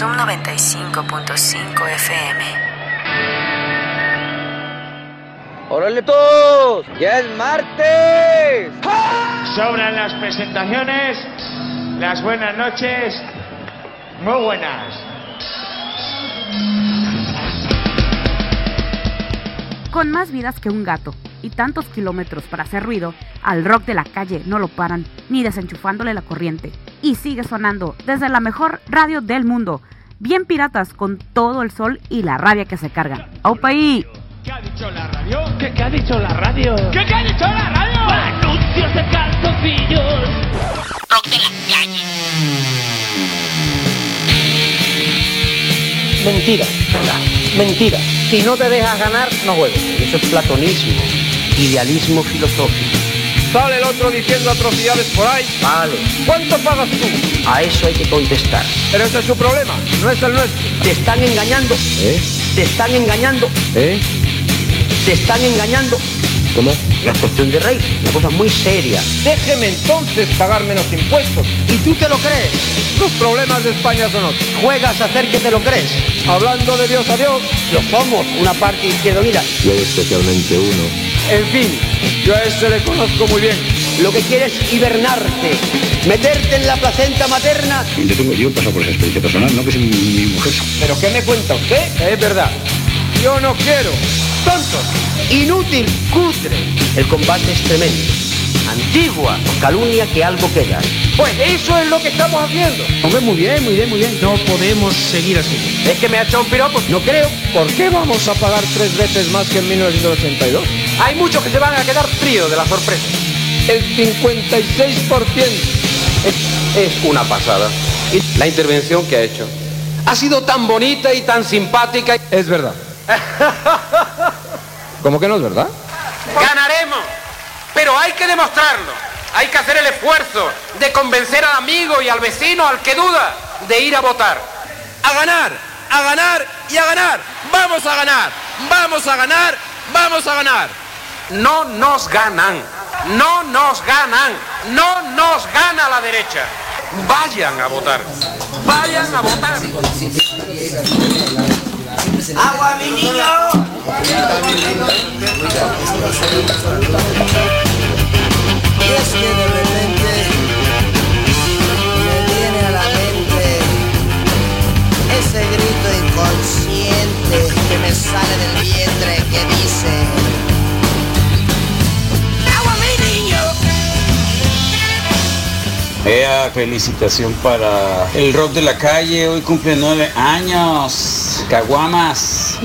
Zoom 95.5 FM. ¡Órale todos! ¡Ya es martes! Sobran las presentaciones, las buenas noches, muy buenas. Con más vidas que un gato y tantos kilómetros para hacer ruido, al rock de la calle no lo paran ni desenchufándole la corriente. Y sigue sonando desde la mejor radio del mundo. Bien piratas con todo el sol y la rabia que se cargan. ¡Opa ahí! ¿Qué ha dicho la radio? ¿Qué, qué ha dicho la radio? ¿Qué, qué ha dicho la radio? Anuncios de calzoncillos. Rock de la calle. Mentira, mentira. Si no te dejas ganar, no juegues. Eso es platonismo, idealismo filosófico. Sale el otro diciendo atrocidades por ahí. Vale, ¿Cuánto pagas tú? a eso hay que contestar. Pero ese es su problema, no es el nuestro. Te están engañando, ¿Eh? te están engañando, ¿Eh? te están engañando. ¿Cómo? La cuestión de rey, una cosa muy seria. Déjeme entonces pagar menos impuestos. ¿Y tú te lo crees? Los problemas de España son otros. Juegas a hacer que te lo crees. Hablando de Dios a Dios. Lo somos, una parte izquierda unida. Yo especialmente uno. En fin, yo a ese le conozco muy bien. Lo que quieres es hibernarte, meterte en la placenta materna. Yo, tengo, yo he pasado por esa experiencia personal, no que es mi, mi mujer. ¿Pero qué me cuenta usted? Es verdad. Yo no quiero. tontos, inútil, cutre. El combate es tremendo. Antigua, calumnia que algo queda. Pues eso es lo que estamos haciendo. Hombre, muy bien, muy bien, muy bien. No podemos seguir así. Es que me ha echado un piropo. No creo. ¿Por qué vamos a pagar tres veces más que en 1982? Hay muchos que se van a quedar fríos de la sorpresa. El 56% es, es una pasada. Y la intervención que ha hecho ha sido tan bonita y tan simpática. Es verdad. ¿Cómo que no es verdad? Ganaremos, pero hay que demostrarlo. Hay que hacer el esfuerzo de convencer al amigo y al vecino, al que duda, de ir a votar. A ganar, a ganar y a ganar. Vamos a ganar, vamos a ganar, vamos a ganar. No nos ganan, no nos ganan, no nos gana la derecha. Vayan a votar, vayan a votar. ¡Agua, mi niño! Y es que de repente me viene a la mente ese grito inconsciente que me sale del vientre que dice ¡Agua mi niño! Ea, felicitación para el rock de la calle. Hoy cumple nueve años. Caguamas.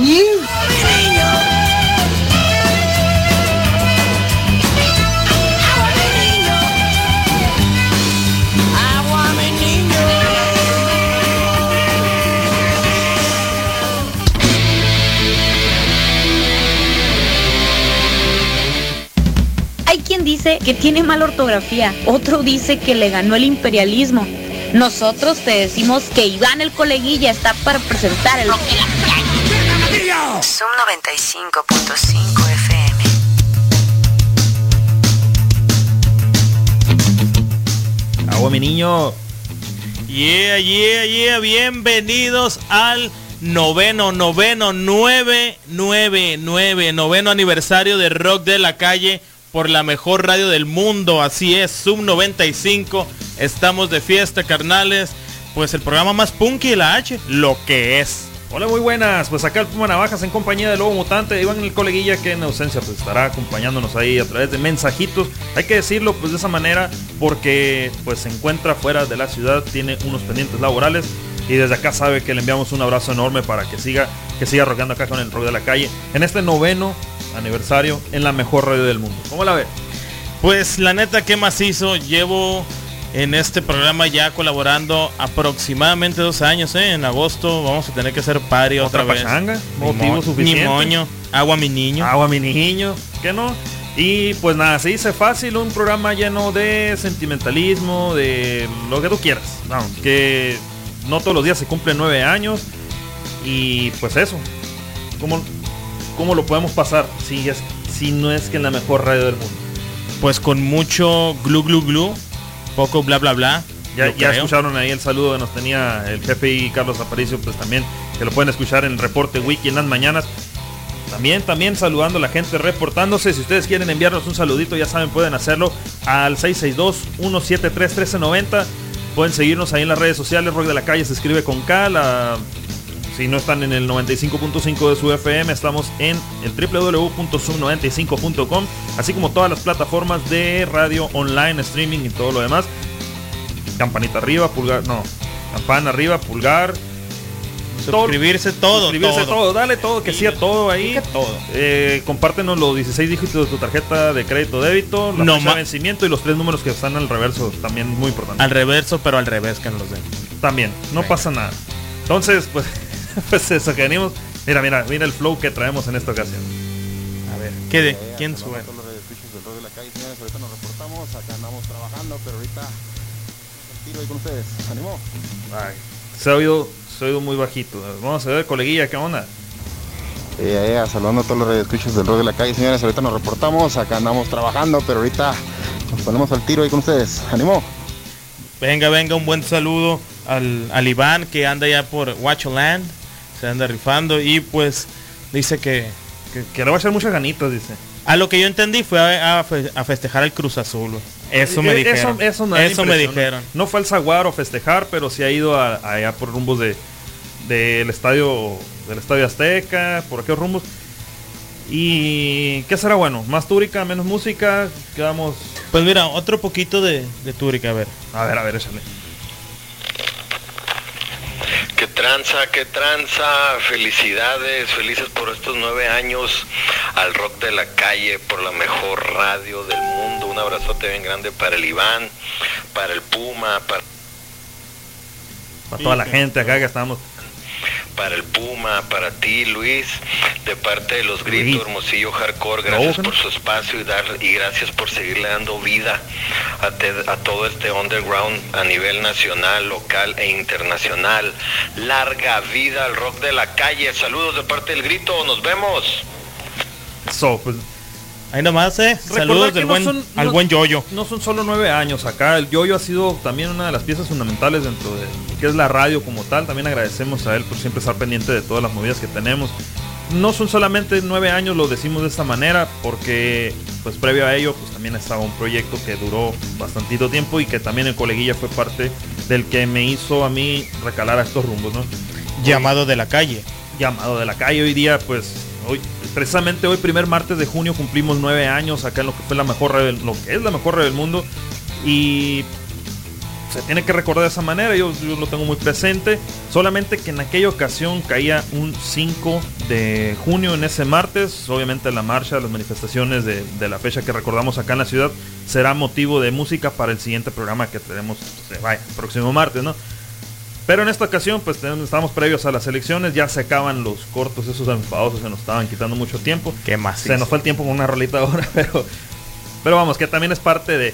Hay quien dice que tiene mala ortografía, otro dice que le ganó el imperialismo. Nosotros te decimos que Iván el coleguilla está para presentar el rock de la calle. Zoom 95.5 FM. Agua, mi niño. Yeah, yeah, yeah. Bienvenidos al noveno, noveno, nueve, nueve, nueve, noveno aniversario de Rock de la Calle por la mejor radio del mundo. Así es, Sub 95. Estamos de fiesta, carnales. Pues el programa más punky de la H, lo que es. Hola, muy buenas. Pues acá el Puma Navajas en compañía del Lobo Mutante. Iván el coleguilla que en ausencia pues estará acompañándonos ahí a través de mensajitos. Hay que decirlo pues de esa manera porque pues se encuentra fuera de la ciudad, tiene unos pendientes laborales y desde acá sabe que le enviamos un abrazo enorme para que siga que siga rockeando acá con el rock de la calle en este noveno aniversario en la mejor radio del mundo. ¿Cómo la ve? Pues la neta que macizo, llevo en este programa ya colaborando aproximadamente dos años, ¿eh? En agosto vamos a tener que hacer party otra, ¿Otra vez. pachanga? Ni ¿Motivo mo- suficiente? Ni moño, agua mi niño. Agua mi niño, ¿qué no? Y pues nada, se dice fácil, un programa lleno de sentimentalismo, de lo que tú quieras. Vamos, que no todos los días se cumplen nueve años. Y pues eso. ¿Cómo, cómo lo podemos pasar si, es, si no es que en la mejor radio del mundo? Pues con mucho glu glu glu, poco bla bla bla Ya, escucharon ahí el saludo que nos tenía el jefe y Carlos Aparicio, pues también que lo pueden escuchar en el reporte wiki en las mañanas. También, también saludando a la gente, reportándose. Si ustedes quieren enviarnos un saludito, ya saben, pueden hacerlo al 662-173-1390. Pueden seguirnos ahí en las redes sociales. Rock de la Calle se escribe con K. la- si no están en el 95.5 de su FM, estamos en el www.sub95.com, así como todas las plataformas de radio online, streaming y todo lo demás. Campanita arriba, pulgar, no, campana arriba, pulgar. Suscribirse todo, Suscribirse todo. todo, dale todo, que sí a todo ahí. todo. Eh, compártenos los 16 dígitos de tu tarjeta de crédito débito, la No fecha de vencimiento y los tres números que están al reverso, también muy importante. Al reverso, pero al revés que nos los den. También, no pasa nada. Entonces, pues, pues eso que venimos. Mira, mira, mira el flow que traemos en esta ocasión. A ver, ¿qué de? ¿Quién sube? Todos los radioescuchas del rock de la calle, señores, ahorita nos reportamos, acá andamos trabajando, pero ahorita el tiro ahí con ustedes. ¿Animó? Ay, se ha oído, se ha oído muy bajito. Vamos a ver, coleguilla, ¿qué onda? Eh, eh, saludando a todos los radioescuchas del rock de la calle, señores, ahorita nos reportamos, acá andamos trabajando, pero ahorita nos ponemos al tiro ahí con ustedes. ¿Animó? Venga, venga, un buen saludo al, al Iván que anda ya por Watcholand. Se anda rifando y pues dice que, Que, que le va a echar muchas ganitas, dice. a lo que yo entendí fue a, a fe- a festejar el Cruz Azul. Eso me Eh, dijeron. Eso, eso me, Eso me dijeron. No fue al Zaguaro a festejar, pero sí ha ido a- allá por rumbos de del estadio del estadio Azteca, por aquellos rumbos. Y qué será bueno, más túrica, menos música, quedamos. Pues mira, otro poquito de, de Túrica, a ver. A ver, a ver, échale. Qué tranza, qué tranza, felicidades, felices por estos nueve años al rock de la calle, por la mejor radio del mundo. Un abrazote bien grande para el Iván, para el Puma, para, Para toda la gente acá que estamos. Para el Puma, para ti Luis, de parte de los gritos. Hermosillo Hardcore, gracias por su espacio y, dar, y gracias por seguirle dando vida a, te- a todo este underground a nivel nacional, local e internacional. Larga vida al rock de la calle. Saludos de parte del grito, nos vemos. So, pues, Ahí nomás, eh. Saludos del no buen, son- al no- buen Yoyo. No son solo nueve años acá. El Yoyo ha sido también una de las piezas fundamentales dentro de lo que es la radio como tal. También agradecemos a él por siempre estar pendiente de todas las movidas que tenemos. No son solamente nueve años, lo decimos de esta manera, porque pues previo a ello pues también estaba un proyecto que duró bastantito tiempo y que también el coleguilla fue parte del que me hizo a mí recalar a estos rumbos, ¿no? Llamado de la calle. llamado de la calle. Hoy día, pues, hoy, precisamente hoy, primer martes de junio, cumplimos nueve años acá en lo que fue la mejor lo que es la mejor radio del mundo. Y se tiene que recordar de esa manera, yo, lo tengo muy presente. Solamente que en aquella ocasión caía un 5 de junio en ese martes. Obviamente la marcha, las manifestaciones de, la fecha que recordamos acá en la ciudad será motivo de música para el siguiente programa que tenemos, vaya, el próximo martes, ¿no? Pero en esta ocasión, pues estamos previos a las elecciones, ya se acaban los cortos, esos enfadosos se nos estaban quitando mucho tiempo. ¿Qué más? Se nos fue el tiempo con una rolita ahora, pero, pero vamos, que también es parte de...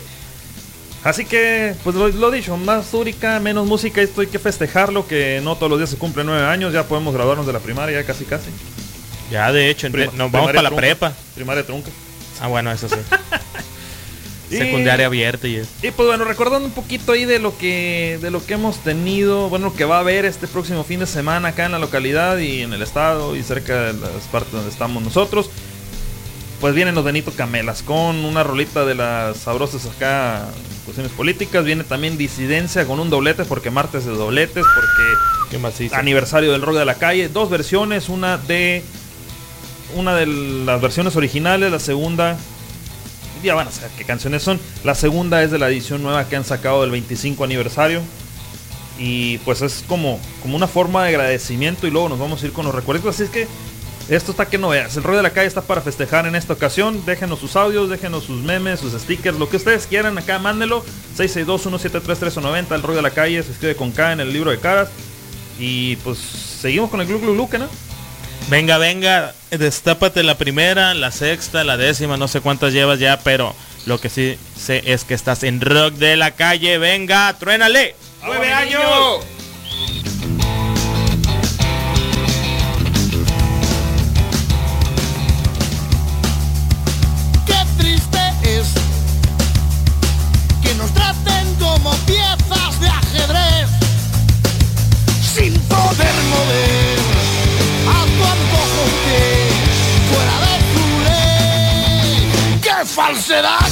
Así que, pues lo, lo dicho, más úrica, menos música, esto hay que festejarlo, que no todos los días se cumplen nueve años, ya podemos graduarnos de la primaria, ya casi casi. Ya, de hecho, Prima- nos vamos para la trunca. prepa. Primaria trunca. Ah, bueno, eso sí. Y- Secundaria abierta y eso. Y pues bueno, recordando un poquito ahí de lo que de lo que hemos tenido, bueno, lo que va a haber este próximo fin de semana acá en la localidad y en el estado y cerca de las partes donde estamos nosotros. Pues vienen los Benito Camelas con una rolita de las sabrosas acá cuestiones políticas, viene también disidencia con un doblete porque martes de dobletes, porque Qué aniversario del rock de la calle, dos versiones, una de una de las versiones originales, la segunda ya van a saber qué canciones son. La segunda es de la edición nueva que han sacado del 25 aniversario. Y pues es como, como una forma de agradecimiento y luego nos vamos a ir con los recuerdos. Así es que esto está que no veas. El rollo de la calle está para festejar en esta ocasión. Déjenos sus audios, déjenos sus memes, sus stickers, lo que ustedes quieran acá, mándenlo. 662-173-390. El rollo de la calle se escribe con K en el libro de caras. Y pues seguimos con el Glu Glu Glu, ¿que no? Venga, venga, destápate la primera, la sexta, la décima, no sé cuántas llevas ya, pero lo que sí sé es que estás en rock de la calle. Venga, truénale. ¡Nueve años! falsedad.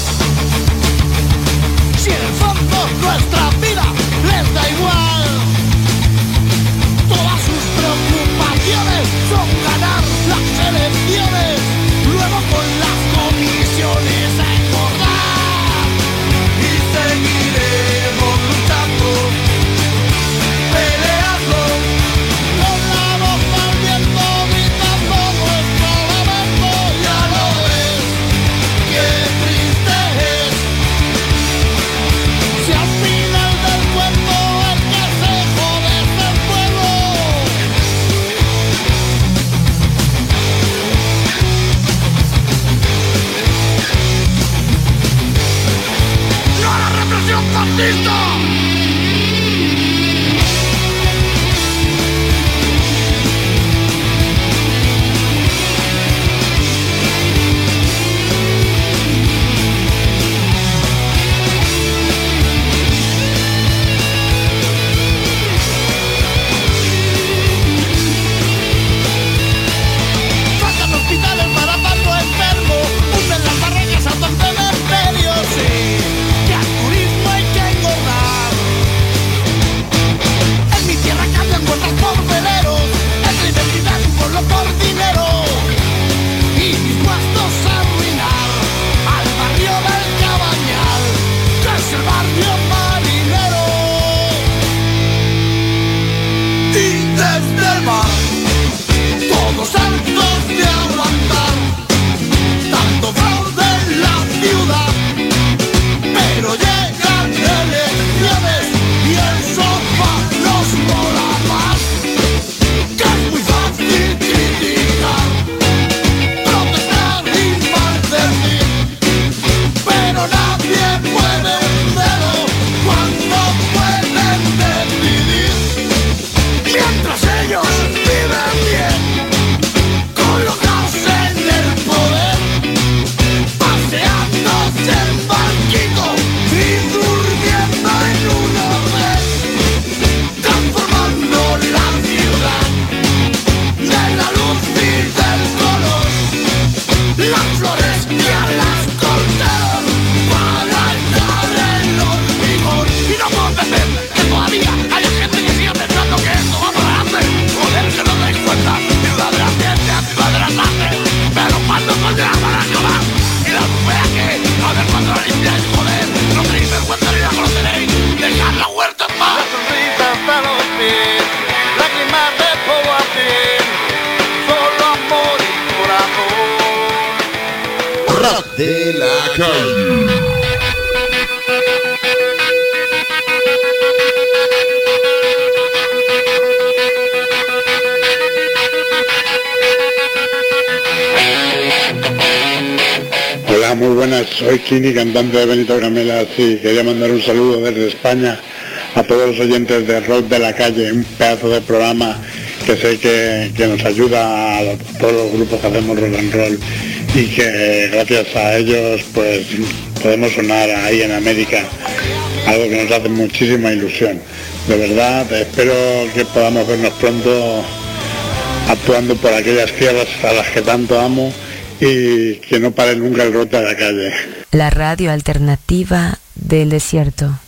Quería mandar un saludo desde España a todos los oyentes de Rock de la Calle, un pedazo de programa que sé que, que nos ayuda a todos los grupos que hacemos rock and roll y que gracias a ellos pues podemos sonar ahí en América, algo que nos hace muchísima ilusión. De verdad, espero que podamos vernos pronto actuando por aquellas tierras a las que tanto amo y que no pare nunca el rock de la calle la radio alternativa del desierto.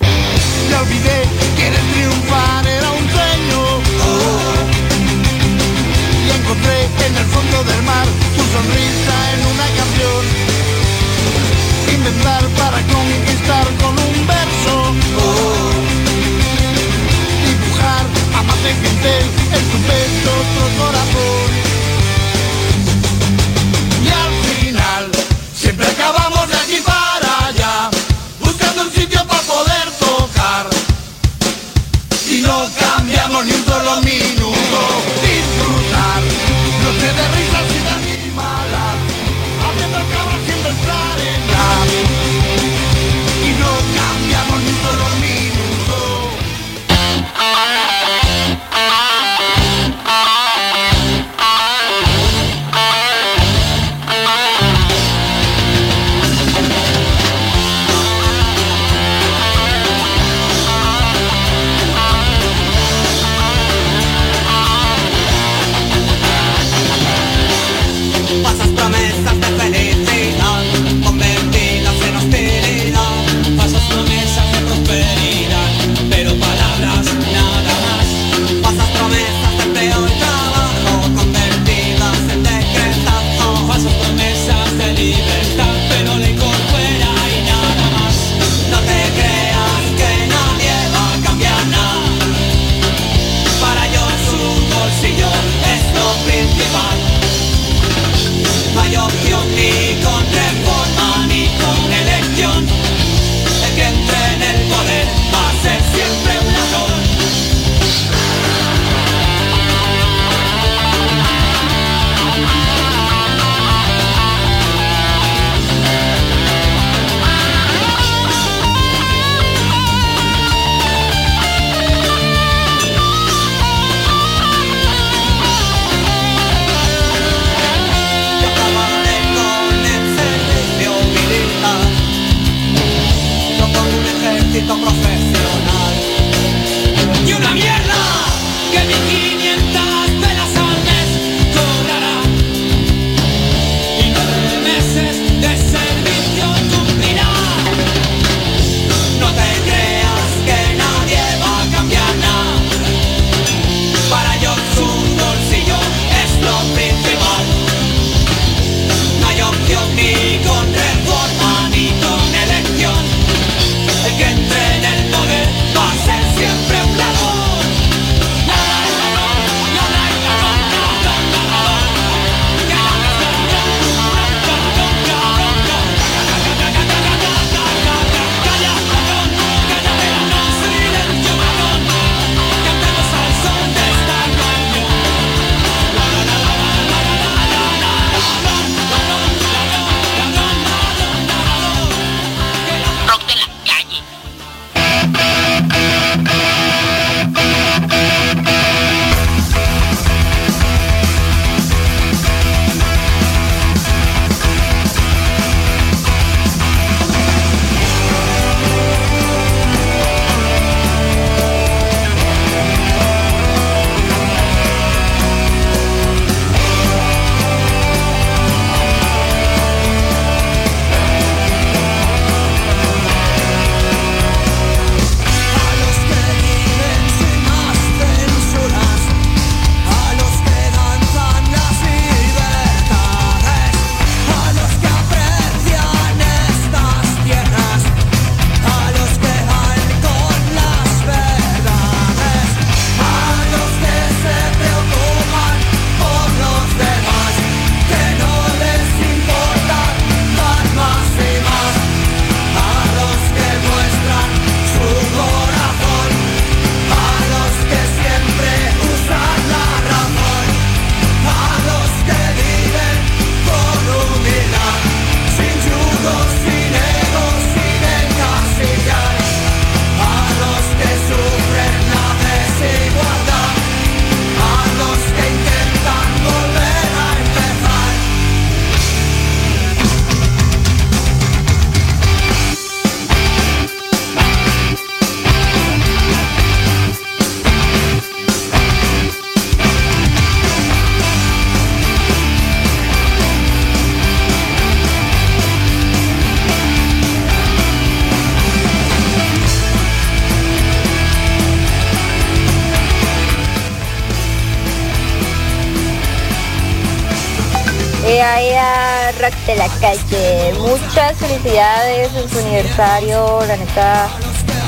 Calle. Muchas felicidades en su aniversario. La neta,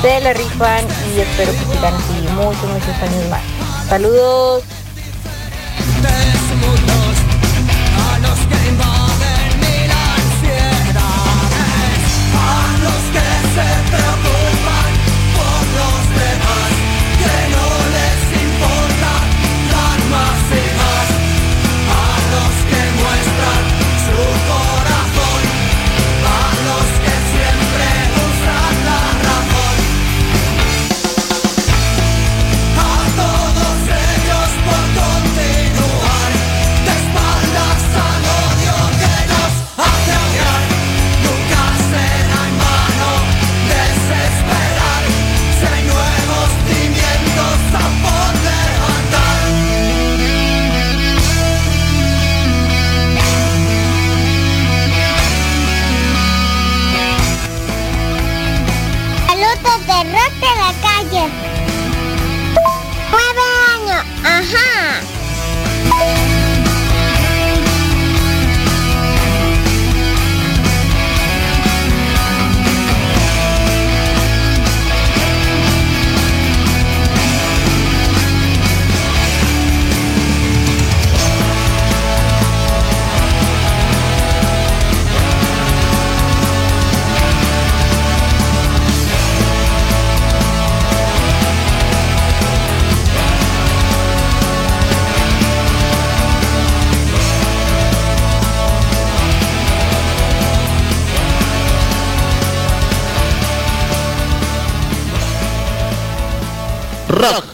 se la rifan y espero que sigan así muchos, muchos años más. Saludos.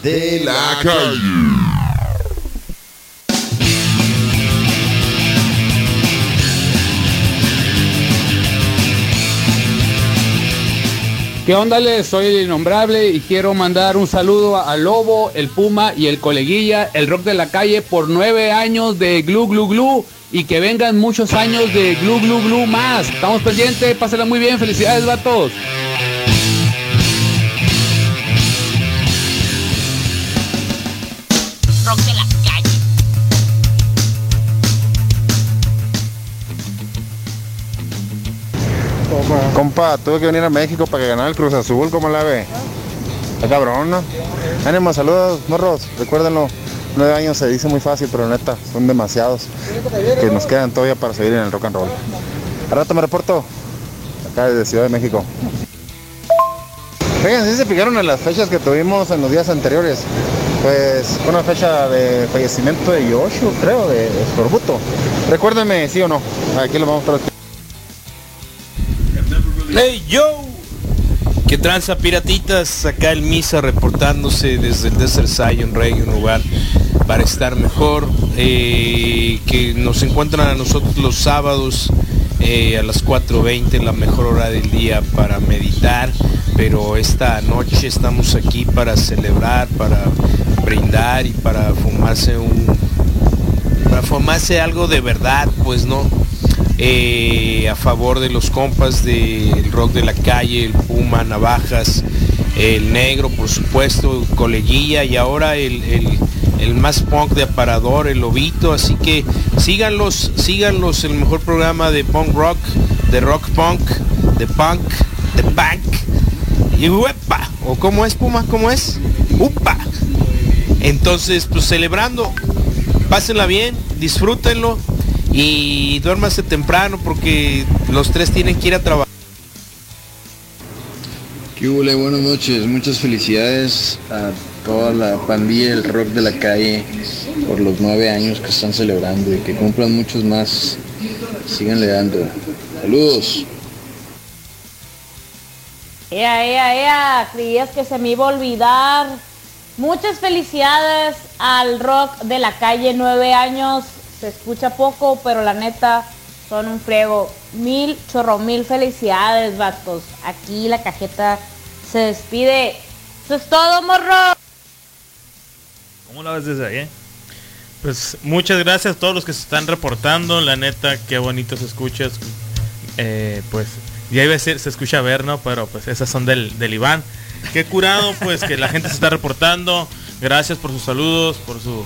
De la calle. ¿Qué onda? Soy el innombrable y quiero mandar un saludo a Lobo, el Puma y el Coleguilla, el rock de la calle por nueve años de Glu Glu Glu y que vengan muchos años de Glu Glu Glu más. Estamos pendientes, pásenla muy bien, felicidades, vatos. Compa, tuve que venir a México para que ganara el Cruz Azul, ¿cómo la ve? Está cabrón. Ánimo, saludos, morros, recuérdenlo. Nueve años se dice muy fácil, pero neta, son demasiados que nos quedan todavía para seguir en el rock and roll. Al rato me reporto, acá desde Ciudad de México. Fíjense, si se fijaron en las fechas que tuvimos en los días anteriores. Pues una fecha de fallecimiento de Yoshio, creo, de Escorbuto. Recuérdenme, sí o no. Aquí lo vamos a estar Hey yo, que tranza piratitas, acá el Misa reportándose desde el Desert Zion Reggae, un lugar para estar mejor, eh, que nos encuentran a nosotros los sábados eh, a las 4.20, la mejor hora del día para meditar, pero esta noche estamos aquí para celebrar, para brindar y para fumarse un, para fumarse algo de verdad, pues no, eh, a favor de los compas del rock de la calle, el Puma, Navajas, el Negro, por supuesto, Coleguilla y ahora el- el más punk de aparador, el Lobito. Así que síganlos, síganlos, el mejor programa de punk rock, de rock punk, de punk, de punk. Y uepa, o cómo es Puma, cómo es, upa. Entonces, pues celebrando, pásenla bien, disfrútenlo y duérmase temprano porque los tres tienen que ir a trabajar. ¿Qué? Buenas noches, muchas felicidades a toda la pandilla del rock de la calle por los nueve años que están celebrando y que cumplan muchos más. Síganle dando. Saludos. Ea, ea, ea, creías que se me iba a olvidar. Muchas felicidades al rock de la calle, nueve años. Se escucha poco, pero la neta son un friego. Mil, chorro, mil felicidades, vatos. Aquí la cajeta se despide. Eso es todo, morro. ¿Cómo la ves desde ahí? eh? Pues muchas gracias a todos los que se están reportando. La neta, qué bonito se escucha. Eh, pues ya iba a decir, se escucha ver, ¿no? Pero pues esas son del, del Iván. Qué curado, pues que la gente se está reportando. Gracias por sus saludos, por su,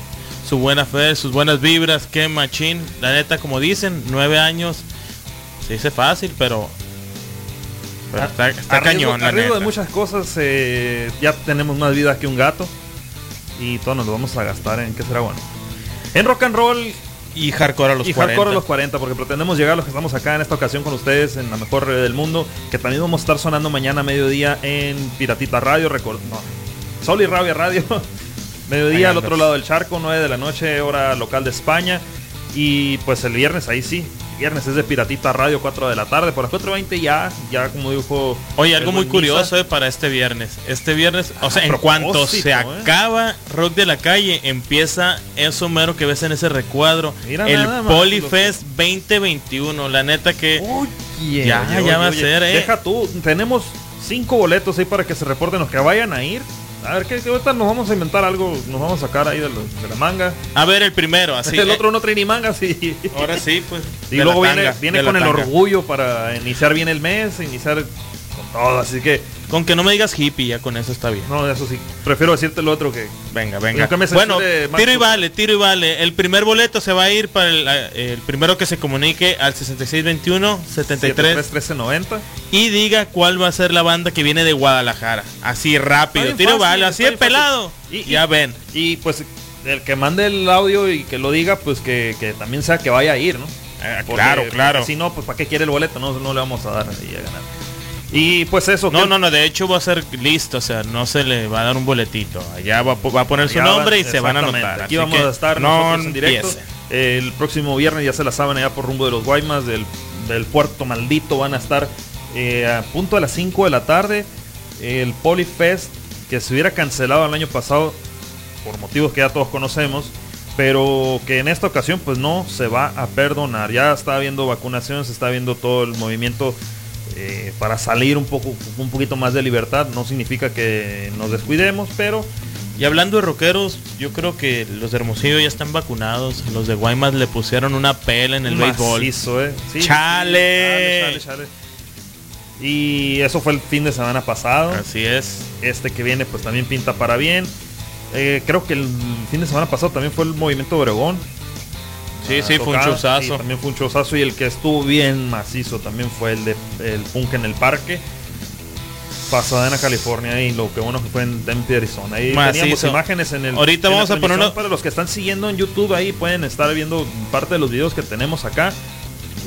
su buena fe, sus buenas vibras, que machín. La neta, como dicen, nueve años, se dice fácil, pero, pero está, está Arriesgo- cañón. de muchas cosas, eh, ya tenemos más vida que un gato. Y todo nos lo vamos a gastar en qué será bueno. En rock and roll Y hardcore a los y 40. hardcore a los 40, porque pretendemos llegar a los que estamos acá en esta ocasión con ustedes en la mejor red del mundo, que también vamos a estar sonando mañana a mediodía en Piratita Radio, record, no, Sol y Rabia Radio, mediodía al otro lado del charco, 9 de la noche, hora local de España, y pues el viernes ahí sí, viernes es de Piratita Radio, 4 de la tarde, por las 4.20 ya, ya como dijo... Oye, algo muy curioso para este viernes. Este viernes, o sea, A en cuanto se eh. acaba Rock de la Calle, empieza eso mero que ves en ese recuadro. Mira el nada más, Polyfest 2021. La neta que Oye, ya, oye, ya va oye, a ser, eh. Deja tú, tenemos cinco boletos ahí para que se reporten los que vayan a ir. A ver, que, ahorita nos vamos a inventar algo, nos vamos a sacar ahí de, lo- de la manga. A ver, el primero, así. el eh. otro no trae ni mangas y... Ahora sí, pues. Y luego viene, viene con el orgullo para iniciar bien el mes, iniciar con todo, así que... Con que no me digas hippie, ya con eso está bien. No, eso sí. Prefiero decirte lo otro que... Venga, venga. Bueno, tiro y vale, tiro y vale. El primer boleto se va a ir para el, el primero que se comunique al 6621 73 1390 y diga cuál va a ser la banda que viene de Guadalajara. Así rápido, tiro y vale, así de pelado. Y- ya ven. Y pues el que mande el audio y que lo diga, pues que, que también sea que vaya a ir, ¿no? Porque- claro, claro. Si no, pues ¿para qué quiere el boleto? No, no le vamos a dar ahí a ganar. Y pues eso. No, que- no, no, de hecho va a ser listo, o sea, no se le va a dar un boletito. Allá va, a po- va a poner su nombre y se van a anotar. Aquí vamos a estar no en directo. El próximo viernes ya se la saben allá por rumbo de los Guaymas, del, del puerto maldito. Van a estar eh, a punto de las 5 de la tarde. El Polyfest, que se hubiera cancelado el año pasado por motivos que ya todos conocemos. Pero que en esta ocasión pues no se va a perdonar. Ya está habiendo vacunación, se está viendo todo el movimiento eh, para salir un poco un poquito más de libertad. No significa que nos descuidemos, pero Y hablando de rockeros, yo creo que los de Hermosillo ya están vacunados. Los de Guaymas le pusieron una pela en el béisbol. Eh. Sí, ¡Chale! sí, chale, chale. Y eso fue el fin de semana pasado. Así es. Este que viene pues también pinta para bien. Eh, creo que el fin de semana pasado también fue el movimiento de Obregón. Sí, sí, fue un. Sí, también fue un showzazo y el que estuvo bien macizo también fue el de el punk en el parque. Pasadena, California y lo que bueno que fue en Tempe, Arizona. Ahí Macizo. teníamos imágenes en el Ahorita en vamos a poner para los que están siguiendo en YouTube ahí pueden estar viendo parte de los videos que tenemos acá.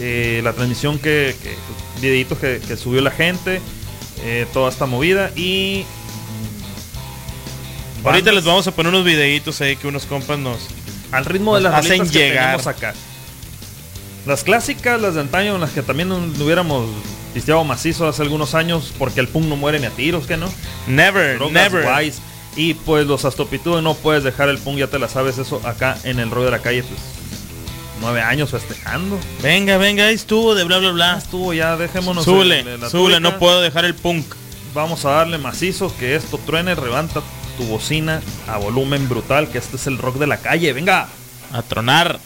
Eh, la transmisión que, que videitos que, que subió la gente, eh, toda esta movida y Ahorita bandas les vamos a poner unos videitos ahí que unos compas nos al ritmo de nos las hacen que llegar. tenemos acá. Las clásicas, las de antaño, en las que también no hubiéramos pisteado macizo hace algunos años, porque el punk no muere ni a tiros, que no. Never, Drogas, never. guays. Y pues los astopitudes no puedes dejar el punk, ya te la sabes eso acá en el rollo de la calle, pues nueve años festejando. Venga, venga, ahí estuvo de bla bla bla. Estuvo ya, dejémonos. Súbele, en- en la súbele, túnica. no puedo dejar el punk. Vamos a darle macizo, que esto truene, levanta tu bocina a volumen brutal, que este es el rock de la calle, venga. A tronar.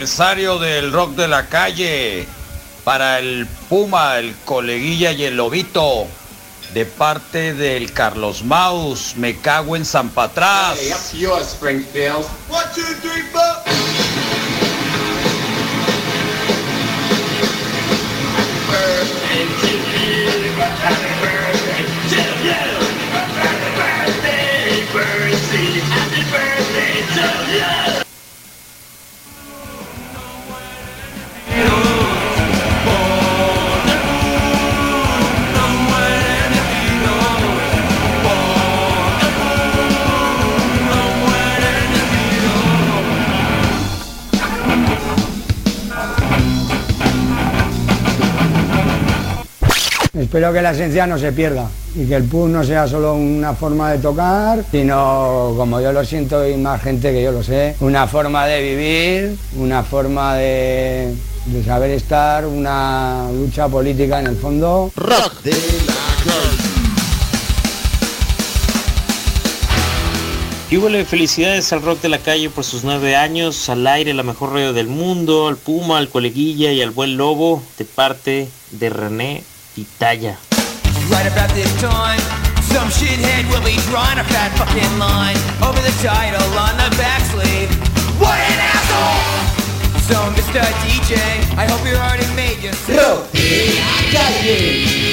Aniversario del rock de la calle, para el Puma, el coleguilla y el lobito, de parte del Carlos Maus, me cago en San Patrás. Espero que la esencia no se pierda y que el pub no sea solo una forma de tocar, sino, como yo lo siento y más gente que yo lo sé, una forma de vivir, una forma de, de saber estar, una lucha política en el fondo. Rock de la Y huele felicidades al rock de la calle por sus nueve años, al aire, la mejor radio del mundo, al Puma, al Coleguilla y al Buen Lobo, de parte de René Pitaya. Right about this time, some shithead will be drawing a fat fucking line over the title on the back sleeve. What an asshole! So, Mr. DJ, I hope you already made your Rock de la calle.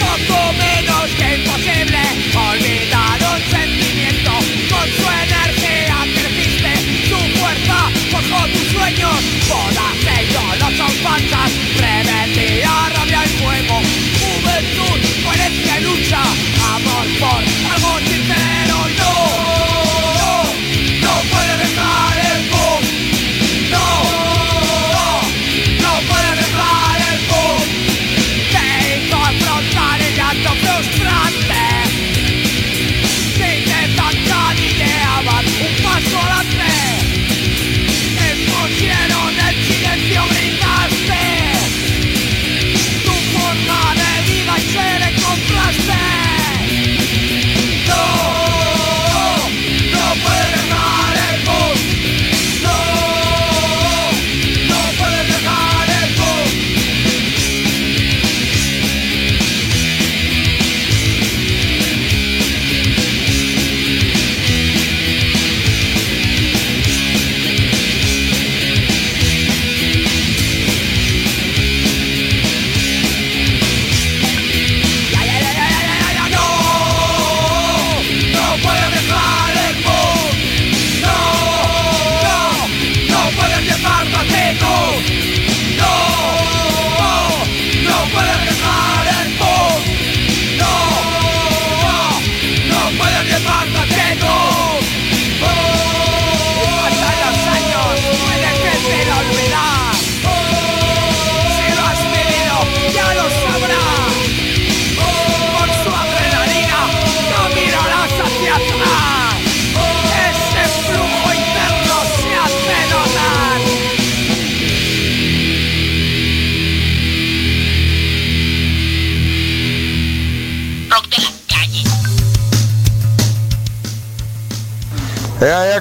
Poco menos que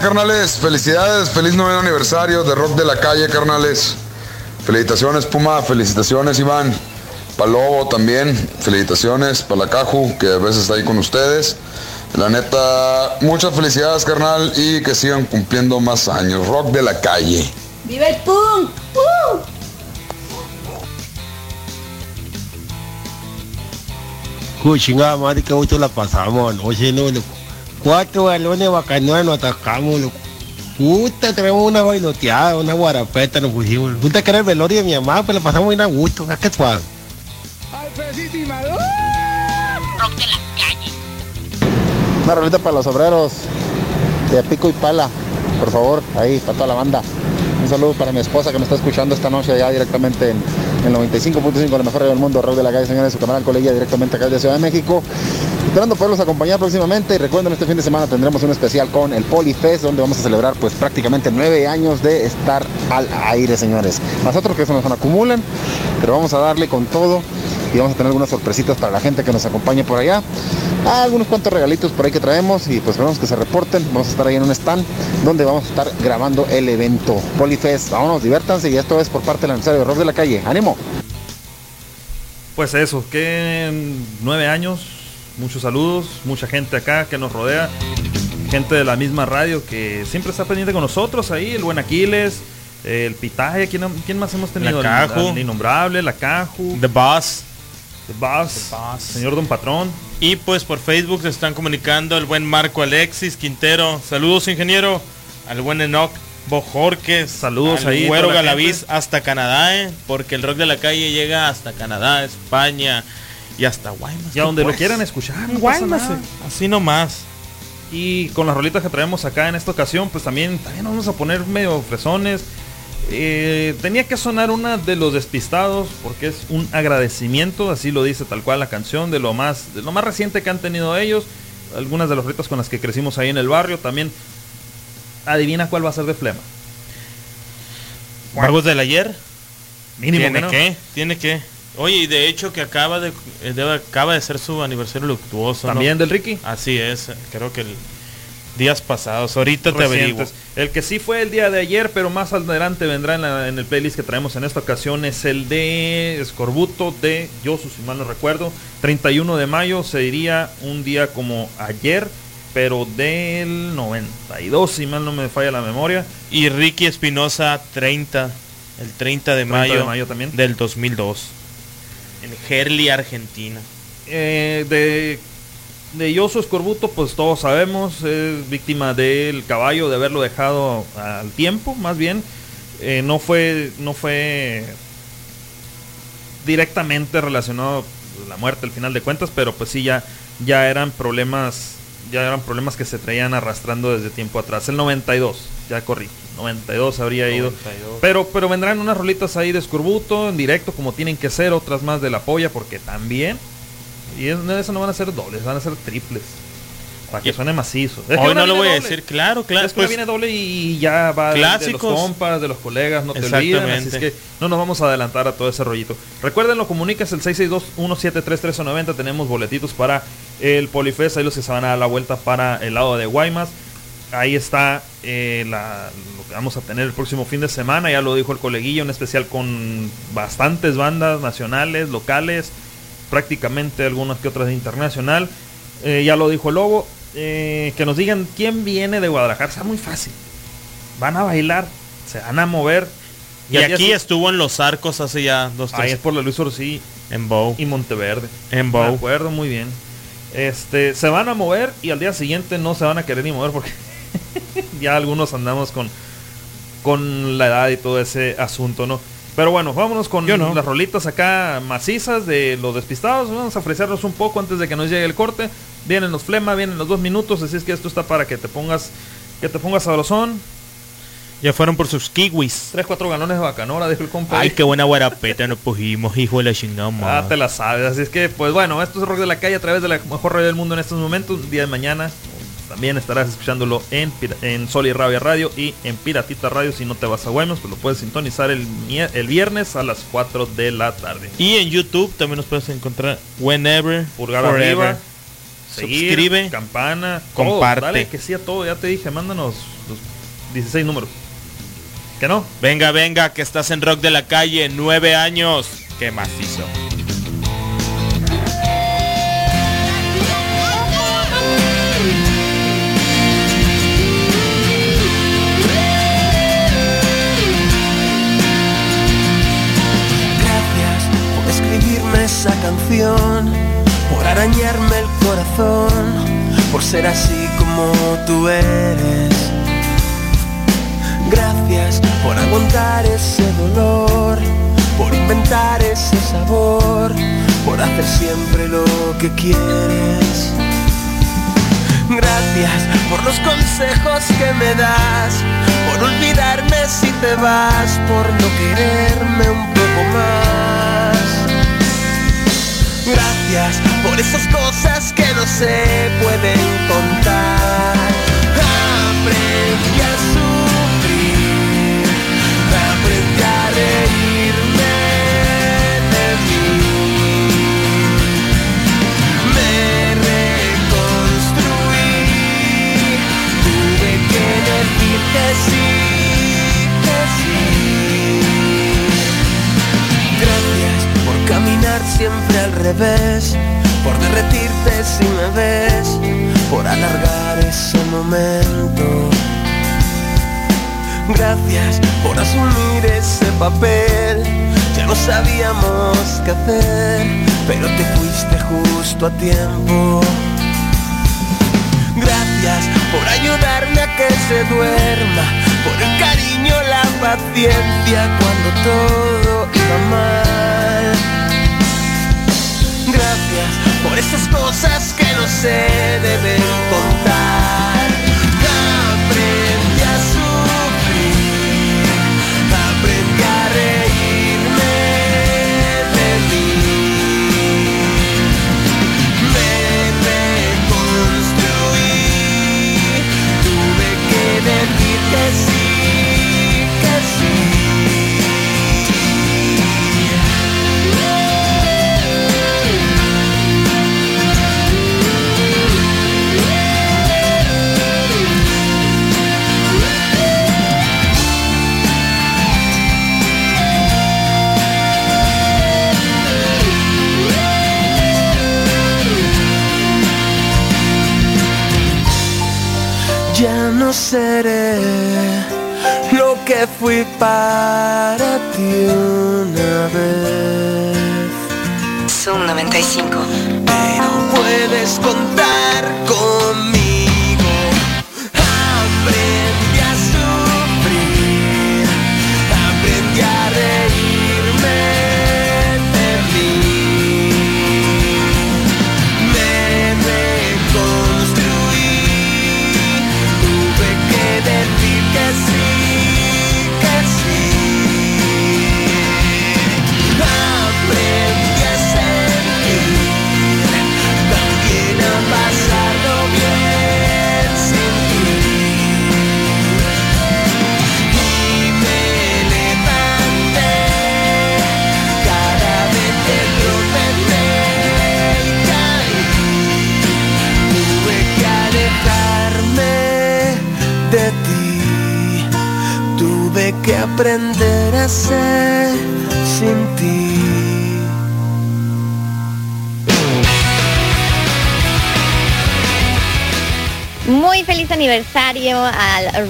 carnales, felicidades, feliz noveno aniversario de Rock de la Calle, carnales. Felicitaciones, Puma, felicitaciones, Iván. Palobo también, felicitaciones, Palacaju, que a veces está ahí con ustedes. La neta, muchas felicidades, carnal, y que sigan cumpliendo más años. Rock de la Calle. ¡Viva el punk! ¡Pum! Uy, chingada madre, qué gusto la pasamos anoche, ¿no? Cuatro balones bacanudos nos atacamos, loco. Puta, traemos una bailoteada, una guarapeta nos pusimos. Puta que era el velorio de mi mamá, pues la pasamos bien a gusto, ¿a qué suave? Una rolita para los obreros de pico y pala, por favor, ahí, para toda la banda. Un saludo para mi esposa que me está escuchando esta noche allá directamente en el 95.5, la mejor radio del mundo, Rock de la Calle, señores, su canal Colegía, directamente acá de Ciudad de México. Esperando poderlos acompañar próximamente y recuerden, este fin de semana tendremos un especial con el Polifest, donde vamos a celebrar pues prácticamente nueve años de estar al aire, señores. Nosotros que se nos acumulan, pero vamos a darle con todo y vamos a tener algunas sorpresitas para la gente que nos acompañe por allá. Ah, algunos cuantos regalitos por ahí que traemos y pues esperamos que se reporten. Vamos a estar ahí en un stand donde vamos a estar grabando el evento Polifest. Vámonos, diviértanse y esto es por parte del aniversario de Rock de la Calle. ¡Ánimo! Pues eso, que nueve años, muchos saludos, mucha gente acá que nos rodea, gente de la misma radio que siempre está pendiente con nosotros ahí, el buen Aquiles, el Pitaje, ¿quién, quién más hemos tenido? La Caju. El, el Innombrable, la Caju, The Boss. The Boss, señor Don Patrón. Y pues por Facebook se están comunicando el buen Marco Alexis Quintero. Saludos, ingeniero. Al buen Enoch Bojorques. Saludos al ahí, Güero Galaviz hasta Canadá, eh, porque el rock de la calle llega hasta Canadá, España y hasta Guaymas. Y a donde pues. lo quieran escuchar. no Guaymas, eh, así nomás. Y con las rolitas que traemos acá en esta ocasión, pues también, también nos vamos a poner medio fresones. Eh, tenía que sonar una de los despistados porque es un agradecimiento, así lo dice tal cual la canción, de lo más, de lo más reciente que han tenido ellos. Algunas de las rolitas con las que crecimos ahí en el barrio. También adivina cuál va a ser de flema. Vagos del ayer. Mínimo tiene que no. que, tiene que. Oye, y de hecho que acaba de, eh, acaba de ser su aniversario luctuoso. ¿no? También del Ricky. Así es, creo que el días pasados. Ahorita te averiguo. recientes. El que sí fue el día de ayer, pero más adelante vendrá en, la- en el playlist que traemos en esta ocasión, es el de Escorbuto de Yosu, si mal no recuerdo. 31 de mayo se diría un día como ayer, pero del 92, si mal no me falla la memoria. Y Ricky Espinosa 30, el 30 de 30 mayo, de mayo también. del 2002. En Herli, Argentina. Eh, de, de Yosu Escorbuto, pues todos sabemos, es víctima del caballo, de haberlo dejado al tiempo, más bien. Eh, no fue, no fue directamente relacionado la muerte al final de cuentas, pero pues sí ya, ya eran problemas, ya eran problemas que se traían arrastrando desde tiempo atrás. El 92, ya corrí, 92 habría ido. 92. Pero, pero vendrán unas rolitas ahí de Escorbuto en directo, como tienen que ser, otras más de la polla, porque también. Y eso no van a ser dobles, van a ser triples. Para que suene macizo. Es Hoy no lo voy a decir, claro, claro. Es que pues, viene doble y ya va de- de los Clásicos. compas, de los colegas, no te olvides. Así es que no nos vamos a adelantar a todo ese rollito. Recuerden, lo comunicas el 662-173-1390. Tenemos boletitos para el Polifest. Ahí los que se van a dar la vuelta para el lado de Guaymas. Ahí está eh, la- vamos a tener el próximo fin de semana. Ya lo dijo el coleguilla, un especial con bastantes bandas nacionales, locales, prácticamente algunas que otras de internacional. Eh, ya lo dijo el Lobo. eh, que nos digan quién viene de Guadalajara. Está muy fácil. Van a bailar, se van a mover. y aquí estuvo en Los Arcos hace ya dos, Ahí tres. es por la Luis Orsi En Bow. y Monteverde. En Bow. acuerdo muy bien. Este, se van a mover y al día siguiente no se van a querer ni mover porque ya algunos andamos con, con la edad y todo ese asunto, ¿no? Pero bueno, vámonos con no. las rolitas acá macizas de los despistados. Vamos a ofrecernos un poco antes de que nos llegue el corte. Vienen los flema, vienen los dos minutos, así es que esto está para que te pongas, que te pongas sabrosón. Ya fueron por sus kiwis. Tres, cuatro galones de bacanora, dijo el compa. Ay, qué buena guarapeta nos pusimos, hijo de la chingada. Ah, te la sabes. Así es que, pues bueno, esto es Rock de la Calle a través de la mejor radio del mundo en estos momentos. Día de mañana también estarás escuchándolo en, en Sol y Rabia Radio y en Piratita Radio. Si no te vas a Guaymas, pues lo puedes sintonizar el, el viernes a las 4 de la tarde. Y en YouTube también nos puedes encontrar whenever, Pulgar forever. arriba. Seguir, Suscribe, campana, todo. comparte. Dale que sí a todo, ya te dije, mándanos los 16 números. ¿Que no? Venga, venga, que estás en Rock de la Calle, nueve años. Qué macizo. Por arañarme el corazón, por ser así como tú eres. Gracias por aguantar ese dolor, por inventar ese sabor, por hacer siempre lo que quieres. Gracias por los consejos que me das, por olvidarme si te vas, por no quererme un poco más. Gracias por esas cosas que no se pueden contar. Aprendí a sufrir, aprendí a reírme de mí. Me reconstruí, tuve que decir que sí. Siempre al revés, por derretirte si me ves, por alargar ese momento. Gracias por asumir ese papel, ya no sabíamos qué hacer, pero te fuiste justo a tiempo. Gracias por ayudarme a que se duerma, por el cariño, la paciencia cuando todo iba mal. Gracias por esas cosas que no se deben contar. Fui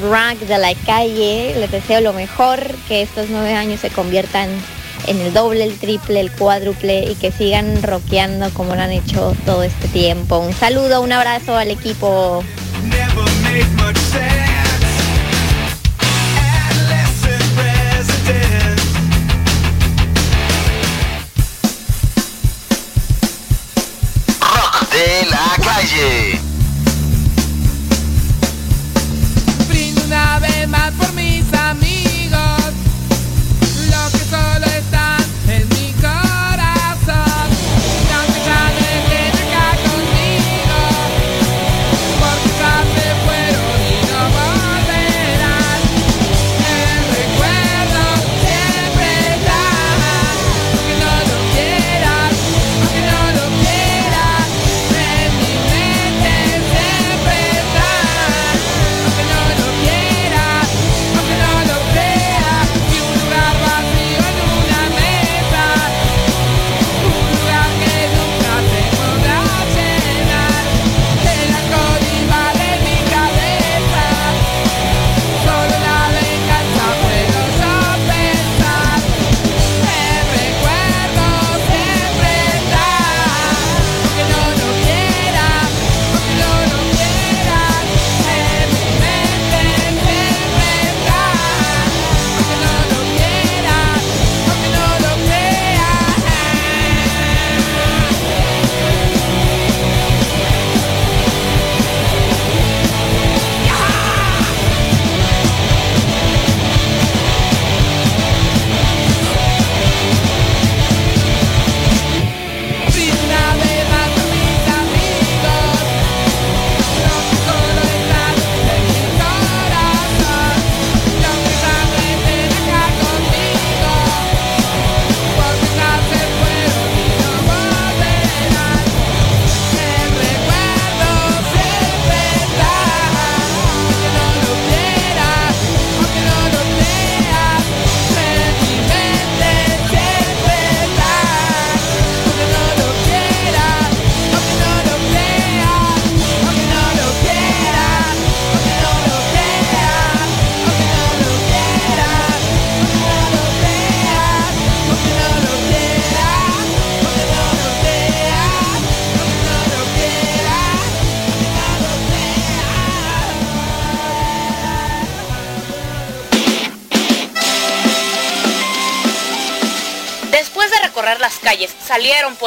rock de la calle. Les deseo lo mejor, que estos nueve años se conviertan en el doble, el triple, el cuádruple y que sigan rockeando como lo han hecho todo este tiempo. Un saludo, un abrazo al equipo.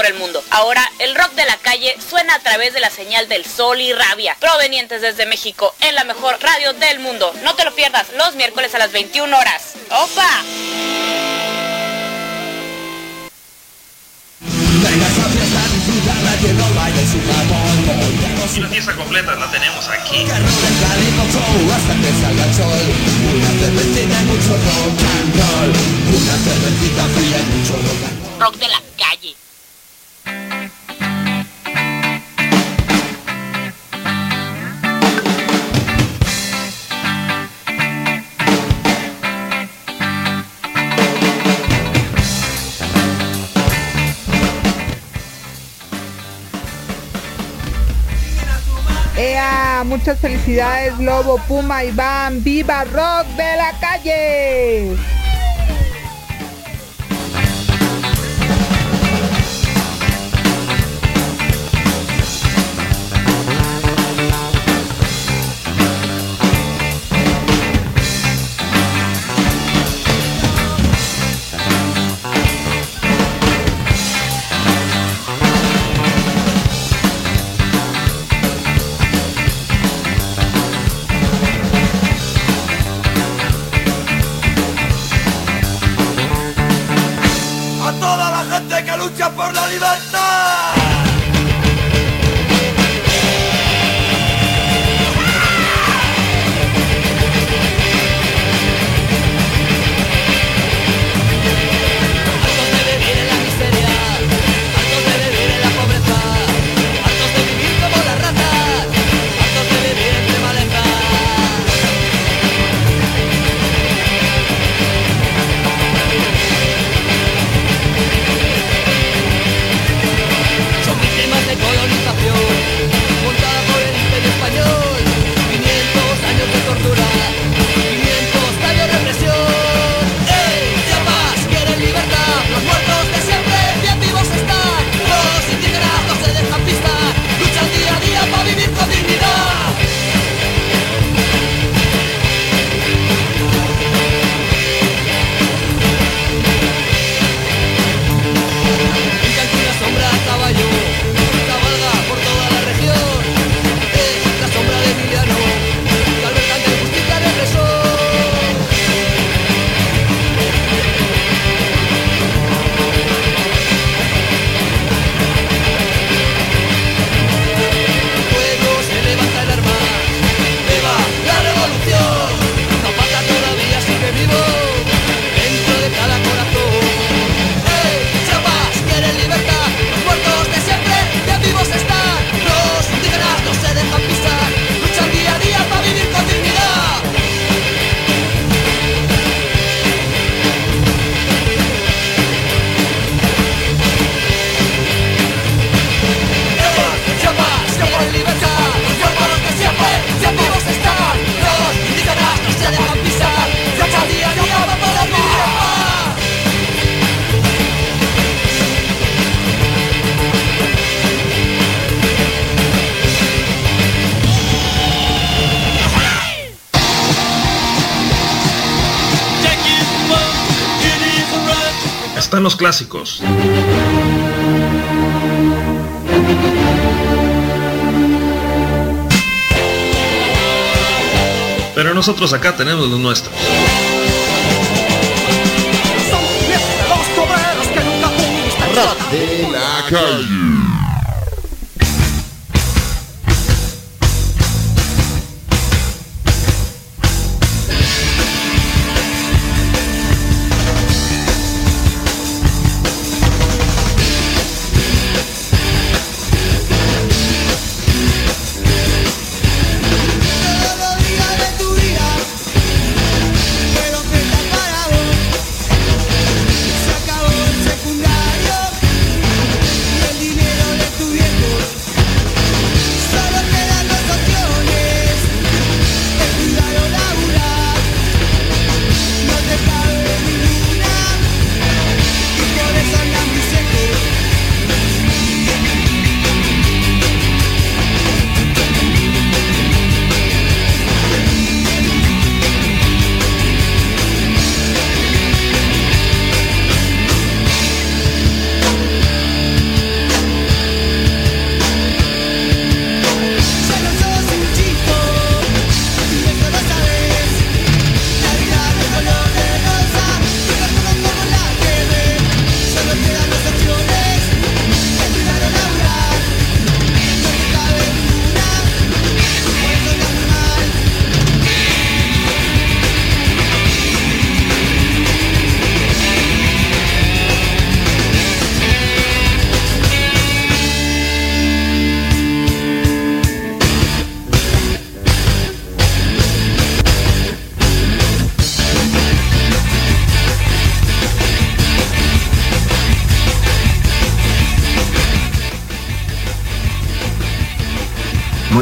el mundo. Ahora, el rock de la calle suena a través de la señal del sol y rabia, provenientes desde México, en la mejor radio del mundo. No te lo pierdas los miércoles a las 21 horas. ¡Opa! Muchas felicidades, Lobo, Puma, Iván, viva Rock de la calle. Pero nosotros acá tenemos los nuestros. Son de la calle.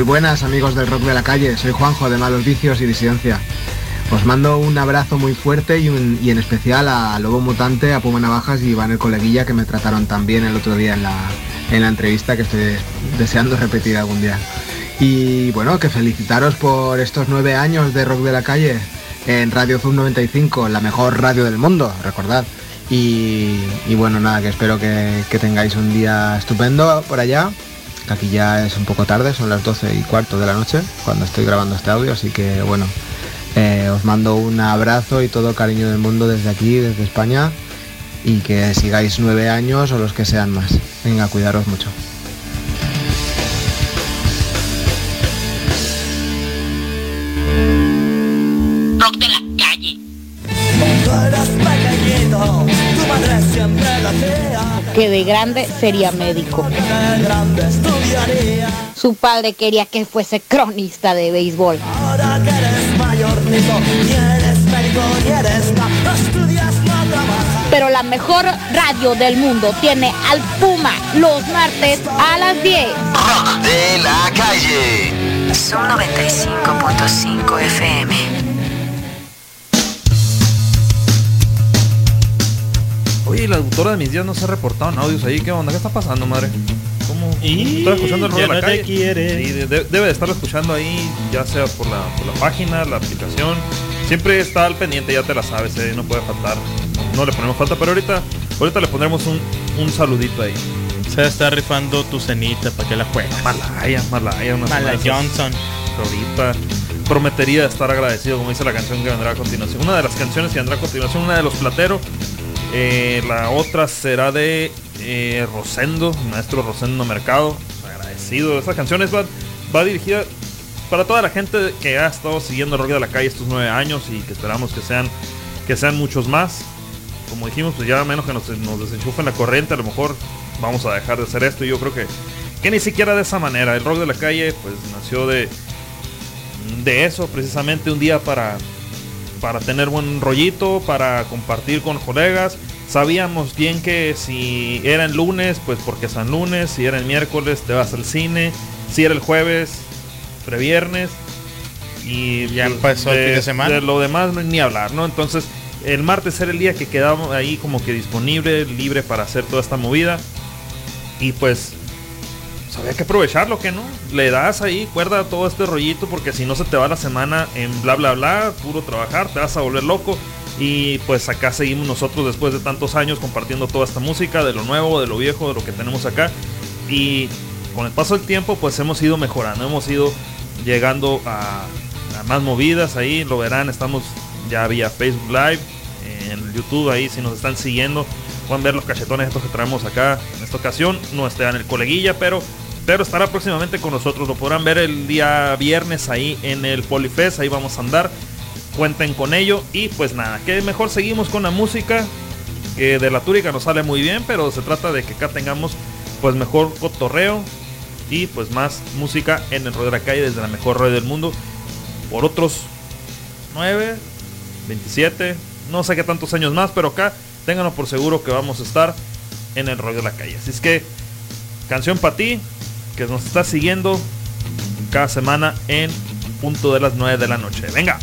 Muy buenas amigos del rock de la calle, soy Juanjo de Malos Vicios y Disidencia. Os mando un abrazo muy fuerte y, en especial a Lobo Mutante, a Puma Navajas y Iván el Coleguilla que me trataron tan bien el otro día en la, en la entrevista que estoy deseando repetir algún día. Y bueno, que felicitaros por estos nueve años de rock de la calle en Radio Zoom 95, la mejor radio del mundo, recordad. Y, bueno, nada, que espero que tengáis un día estupendo por allá. Aquí ya es un poco tarde, son las 12 y cuarto de la noche cuando estoy grabando este audio, así que bueno, eh, os mando un abrazo y todo cariño del mundo desde aquí, desde España, y que sigáis nueve años o los que sean más. Venga, cuidaros mucho. Que de grande sería médico. Su padre quería que fuese cronista de béisbol. Pero la mejor radio del mundo tiene al Puma los martes a las 10. De la calle. Son 95.5 FM. Oye, la autora de mis días no se ha reportado en audios ahí. ¿Qué onda? ¿Qué está pasando, madre? ¿Cómo? Y ¿Estás escuchando el de la calle? quiere. Sí, de- de- debe de estarlo escuchando ahí, ya sea por la, por la página, la aplicación. Siempre está al pendiente, ya te la sabes, eh, no puede faltar. No le ponemos falta, pero ahorita, ahorita le pondremos un, un saludito ahí. Se está rifando tu cenita para que la juegues. Malaya, Malaya, una Mala zona de esas. Johnson. Ahorita prometería estar agradecido, como dice la canción que vendrá a continuación. Una de las canciones que vendrá a continuación, una de los plateros. Eh, la otra será de eh, Rosendo, maestro Rosendo Mercado. Agradecido. Esta canción va, va dirigida para toda la gente que ha estado siguiendo el rock de la calle estos nueve años y que esperamos que sean, que sean muchos más. Como dijimos, pues ya menos que nos, nos desenchufen la corriente, a lo mejor vamos a dejar de hacer esto. Y yo creo que, que ni siquiera de esa manera. El rock de la calle pues nació de, de eso, precisamente un día para, para tener buen rollito, para compartir con colegas. Sabíamos bien que si era el lunes, pues porque es el lunes, si era el miércoles te vas al cine, si era el jueves, previernes y Ya el fin de semana. de lo demás no- ni hablar, ¿no? Entonces el martes era el día que quedaba ahí como que disponible, libre para hacer toda esta movida y pues, había que aprovecharlo, que no? Le das ahí cuerda todo este rollito porque si no se te va la semana en bla bla bla, puro trabajar, te vas a volver loco. Y pues acá seguimos nosotros después de tantos años compartiendo toda esta música, de lo nuevo, de lo viejo, de lo que tenemos acá. Y con el paso del tiempo pues hemos ido mejorando, hemos ido llegando a, a más movidas ahí, lo verán, estamos ya vía Facebook Live, en YouTube ahí si nos están siguiendo, pueden ver los cachetones estos que traemos acá en esta ocasión, no está en el coleguilla, pero pero estará próximamente con nosotros, lo podrán ver el día viernes ahí en el Polifest, ahí vamos a andar, cuenten con ello. Y pues nada, que mejor seguimos con la música, que de la túrica nos sale muy bien, pero se trata de que acá tengamos pues mejor cotorreo y pues más música en el rollo de la calle desde la mejor radio del mundo. Por otros 9, 27, no sé qué tantos años más, pero acá ténganlo por seguro que vamos a estar en el rollo de la calle. Así es que canción para ti que nos está siguiendo cada semana en punto de las 9 de la noche. Venga.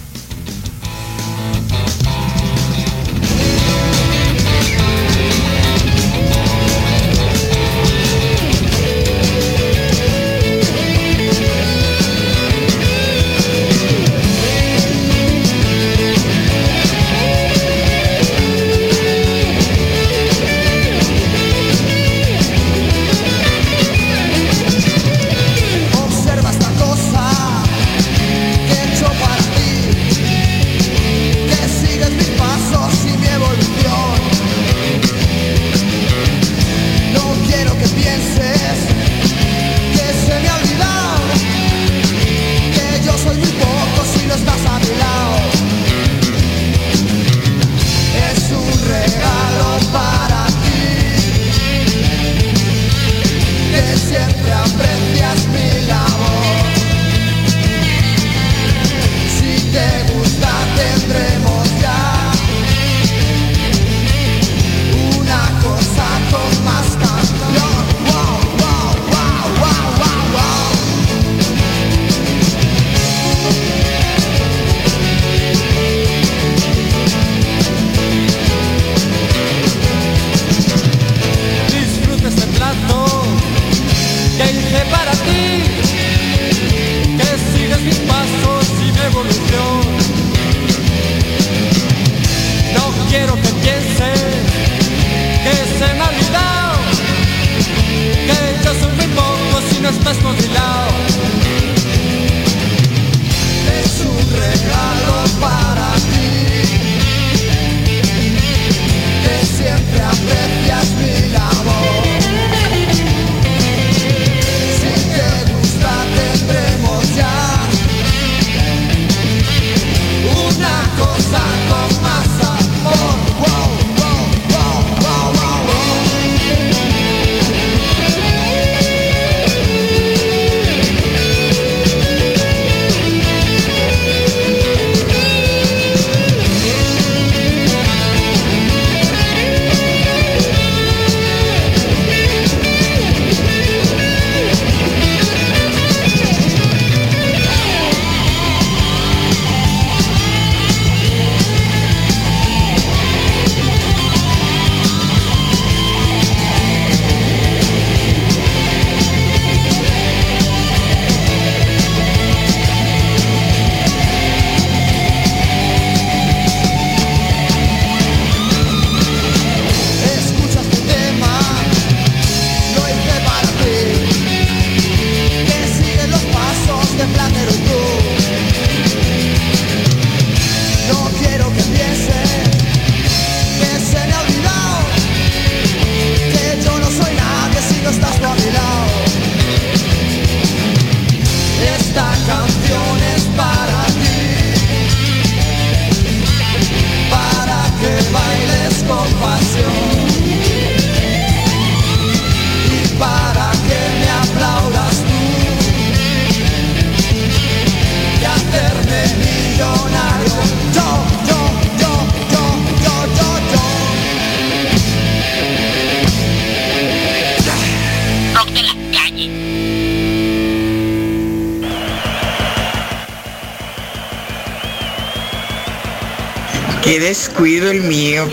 de.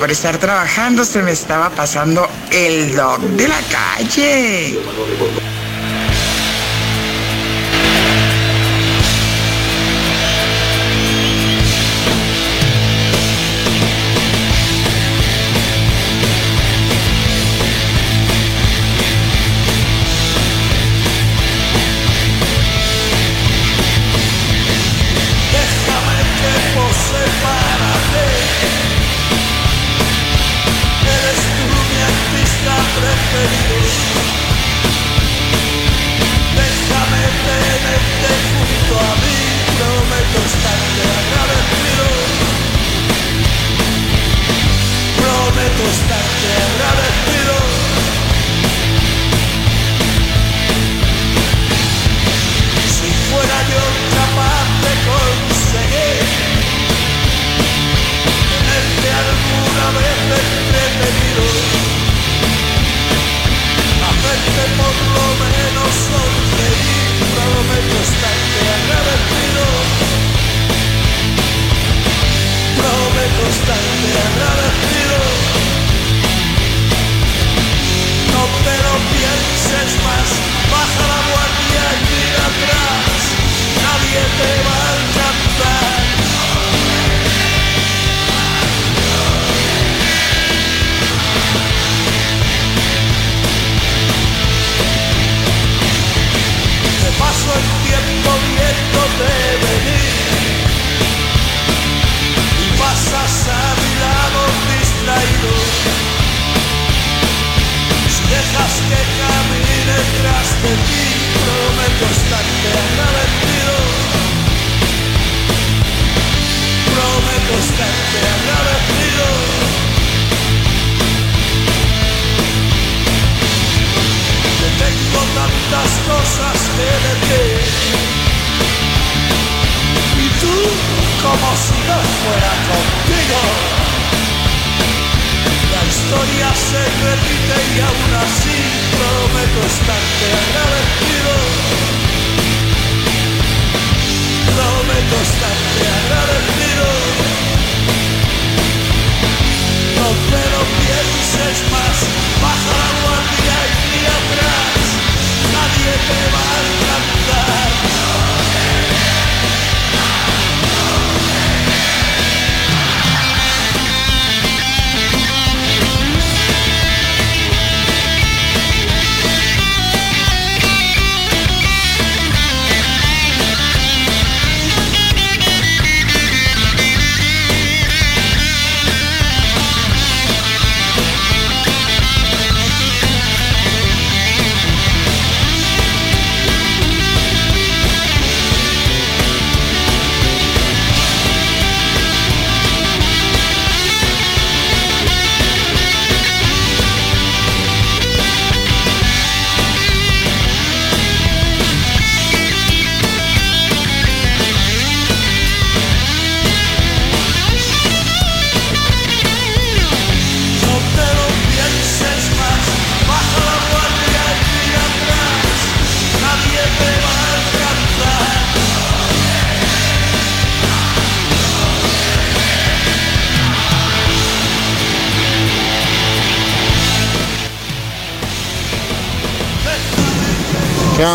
por estar trabajando se me estaba pasando el dog de la calle.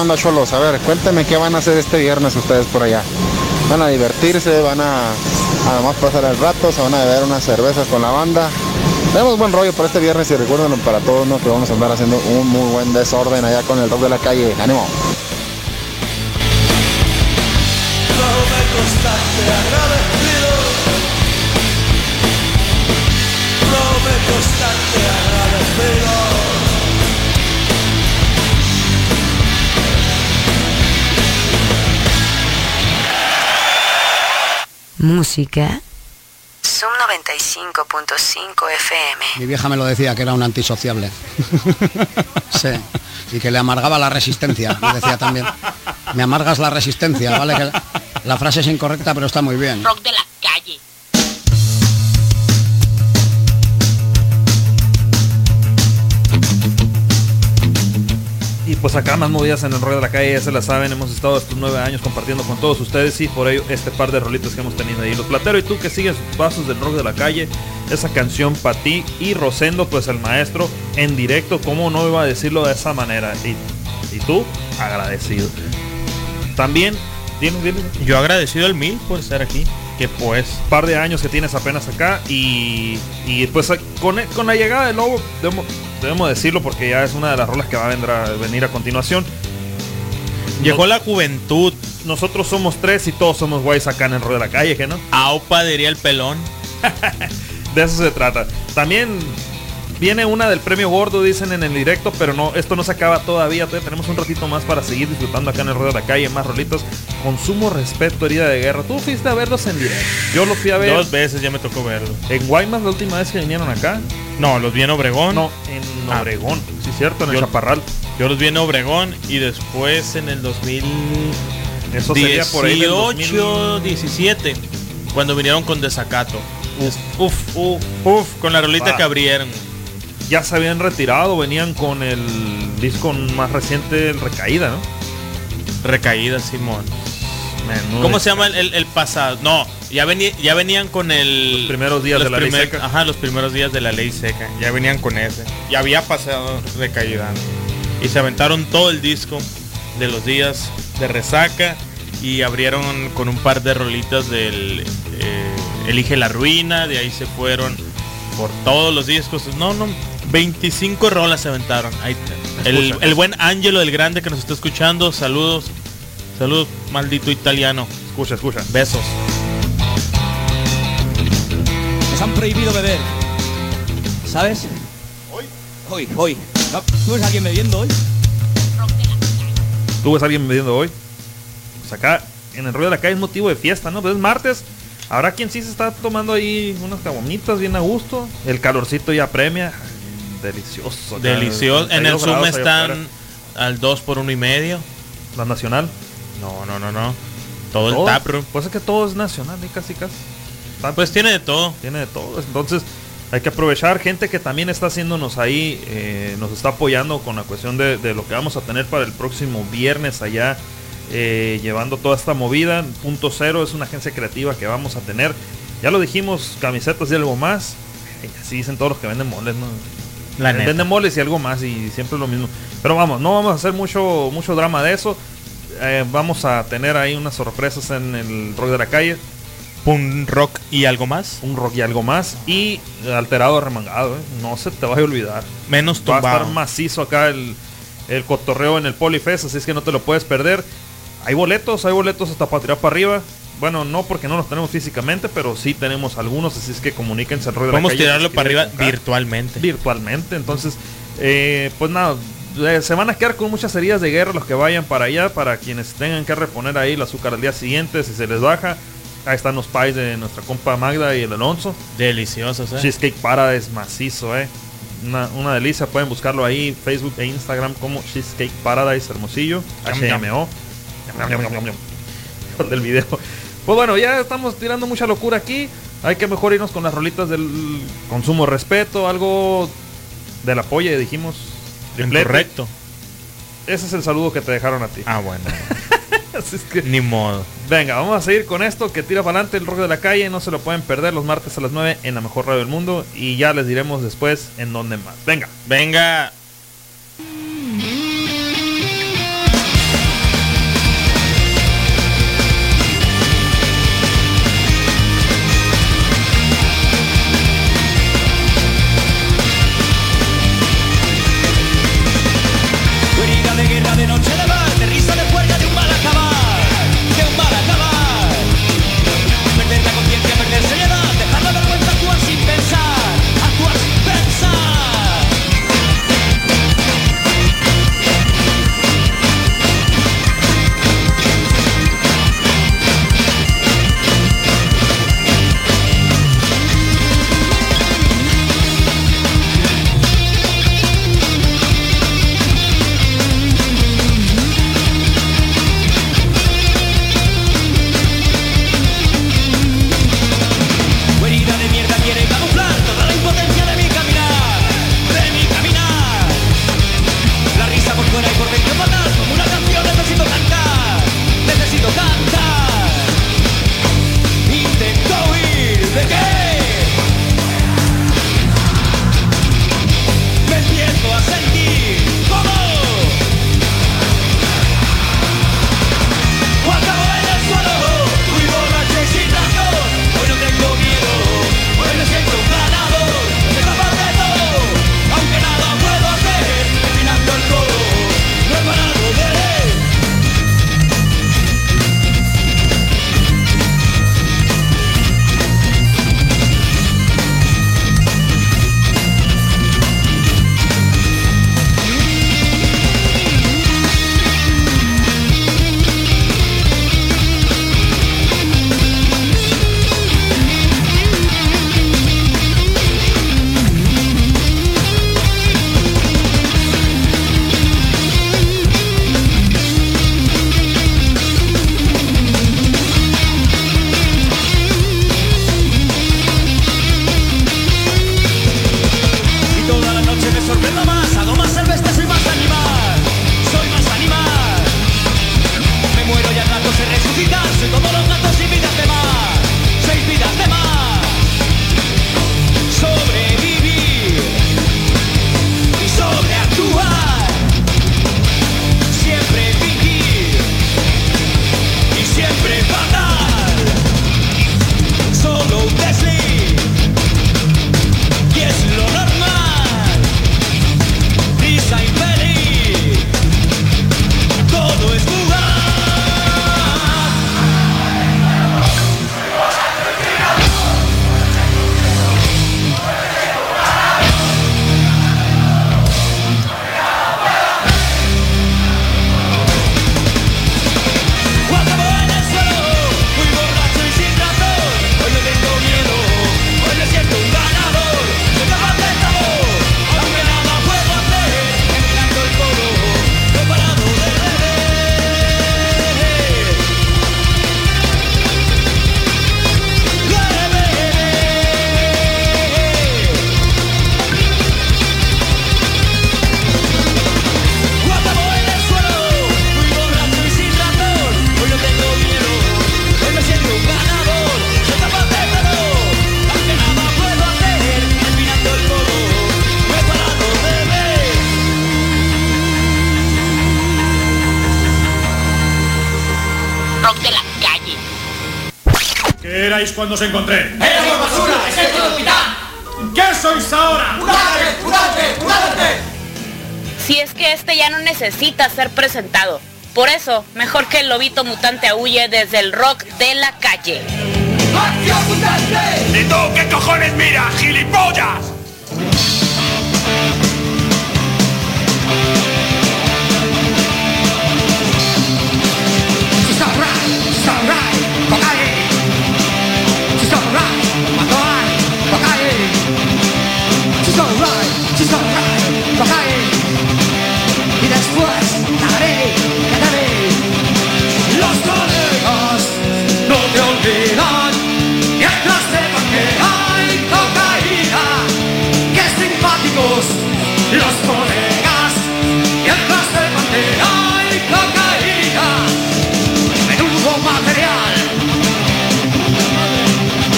onda, Cholos? A ver, cuéntame qué van a hacer este viernes ustedes por allá. Van a divertirse, van a, a nomás pasar el rato, se van a beber unas cervezas con la banda. Tenemos buen rollo para este viernes y recuérdenlo para todos, ¿no? Que vamos a andar haciendo un muy buen desorden allá con el rock de la calle. ¡Ánimo! música. Zoom 95.5 FM. Mi vieja me lo decía que era un antisociable. sí. Y que le amargaba la resistencia, me decía también. Me amargas la resistencia, ¿vale? La frase es incorrecta, pero está muy bien. Pues acá más movidas en el rollo de la calle, ya se la saben, hemos estado estos nueve años compartiendo con todos ustedes y por ello este par de rolitos que hemos tenido ahí. Los Platero y tú que sigues pasos del rock de la calle, esa canción para ti y Rosendo, pues el maestro en directo, ¿cómo no iba a decirlo de esa manera? Y, y tú, agradecido. También, ¿tienes, tienes? Yo agradecido al mil por estar aquí. Que pues. par de años que tienes apenas acá y, y pues con, con la llegada de Lobo debemos, debemos decirlo porque ya es una de las rolas que va a venir a, venir a continuación. Llegó la juventud. Nosotros somos tres y todos somos guays acá en el rollo de la calle, ¿que no? Aupa diría el pelón. De eso se trata. También viene una del premio gordo, dicen en el directo, pero no, esto no se acaba todavía. Todavía tenemos un ratito más para seguir disfrutando acá en el rollo de la calle, más rolitos. Consumo, respeto, herida de guerra. Tú fuiste a verlos en directo. Yo los fui a ver. Dos veces ya me tocó verlo. En Guaymas la última vez que vinieron acá. No, los vi en Obregón. No, en Ah. Obregón. Sí, cierto, en el Chaparral. Yo los vi en Obregón y después en el 2000 Eso sería por ahí del 18, 17 cuando vinieron con Desacato. Uf, uf, uf, con la rolita que abrieron. Ya se habían retirado, venían con el disco más reciente, el Recaída, ¿no? Recaída, Simón. Menudo ¿Cómo se llama el, el- el pasado? No, ya, vení- ya venían con el... Los primeros días de la ley seca. Ajá, los primeros días de la ley seca. Ya venían con ese. Ya había pasado recaída. Y se aventaron todo el disco de los días de resaca y abrieron con un par de rolitas del eh, Elige la Ruina. De ahí se fueron por todos los discos. No, no, 25 rolas se aventaron. Ahí está. el, el buen Angelo del Grande que nos está escuchando. Saludos. Saludos, maldito italiano. Escucha, escucha. Besos. Nos han prohibido beber. ¿Sabes? Hoy. Hoy, hoy. No, ¿Tú ves a alguien bebiendo hoy? ¿Tú ves a alguien bebiendo hoy? Pues acá en el rollo de la calle es motivo de fiesta, ¿no? Pues es martes. Habrá quien sí se está tomando ahí unas caguamitas bien a gusto. El calorcito ya premia. Delicioso. Delicioso. En el 32 Zoom están al 2 por uno y medio. La nacional. No, no, no, no. Todo, Todo. el taproom. Pues es que todo es nacional y casi casi. Pues tiene de todo. Tiene de todo. Entonces hay que aprovechar gente que también está haciéndonos ahí, eh, nos está apoyando con la cuestión de, de lo que vamos a tener para el próximo viernes allá, eh, llevando toda esta movida. Punto cero es una agencia creativa que vamos a tener. Ya lo dijimos, camisetas y algo más. Así dicen todos los que venden moles, ¿no? La Eh, neta. Venden moles y algo más y siempre lo mismo. Pero vamos, no vamos a hacer mucho, mucho drama de eso. Eh, vamos a tener ahí unas sorpresas en el rock de la calle. Un rock y algo más. Un rock y algo más. Y alterado remangado, ¿eh? No se te vaya a olvidar. Menos Va a tumbado. estar macizo acá el, el cotorreo en el Polifest, así es que no te lo puedes perder. Hay boletos, hay boletos hasta para tirar para arriba. Bueno, no porque no los tenemos físicamente, pero sí tenemos algunos, así es que comuníquense al rollo de la Vamos a tirarlo para arriba virtualmente. Virtualmente, entonces, eh, pues nada, eh, se van a quedar con muchas heridas de guerra los que vayan para allá, para quienes tengan que reponer ahí el azúcar al día siguiente, si se les baja. Ahí están los pies de nuestra compa Magda y el Alonso. Deliciosos, eh. Cheesecake Paradise macizo, eh. Una, una delicia, pueden buscarlo ahí, Facebook e Instagram como Cheesecake Paradise Hermosillo. HMO. Del video. Pues bueno, ya estamos tirando mucha locura aquí. Hay que mejor irnos con las rolitas del consumo respeto, algo del apoyo, dijimos. Correcto. Ese es el saludo que te dejaron a ti. Ah, bueno. Así es que- Ni modo. Venga, vamos a seguir con esto que tira para adelante el rock de la calle. No se lo pueden perder los martes a las 9 en la mejor radio del mundo. Y ya les diremos después en dónde más. Venga. Venga. Cuando os encontré? ¡Éramos basura! ¡Ejército del capitán! ¿Qué sois ahora? ¡Murate! ¡Murate! ¡Murate! Si es que este ya no necesita ser presentado. Por eso, mejor que el lobito mutante huye desde el rock de la calle. ¡Acción mutante! ¿Y tú qué cojones miras, gilipollas? Los colegas mientras sepan que hay cocaína. Menudo material.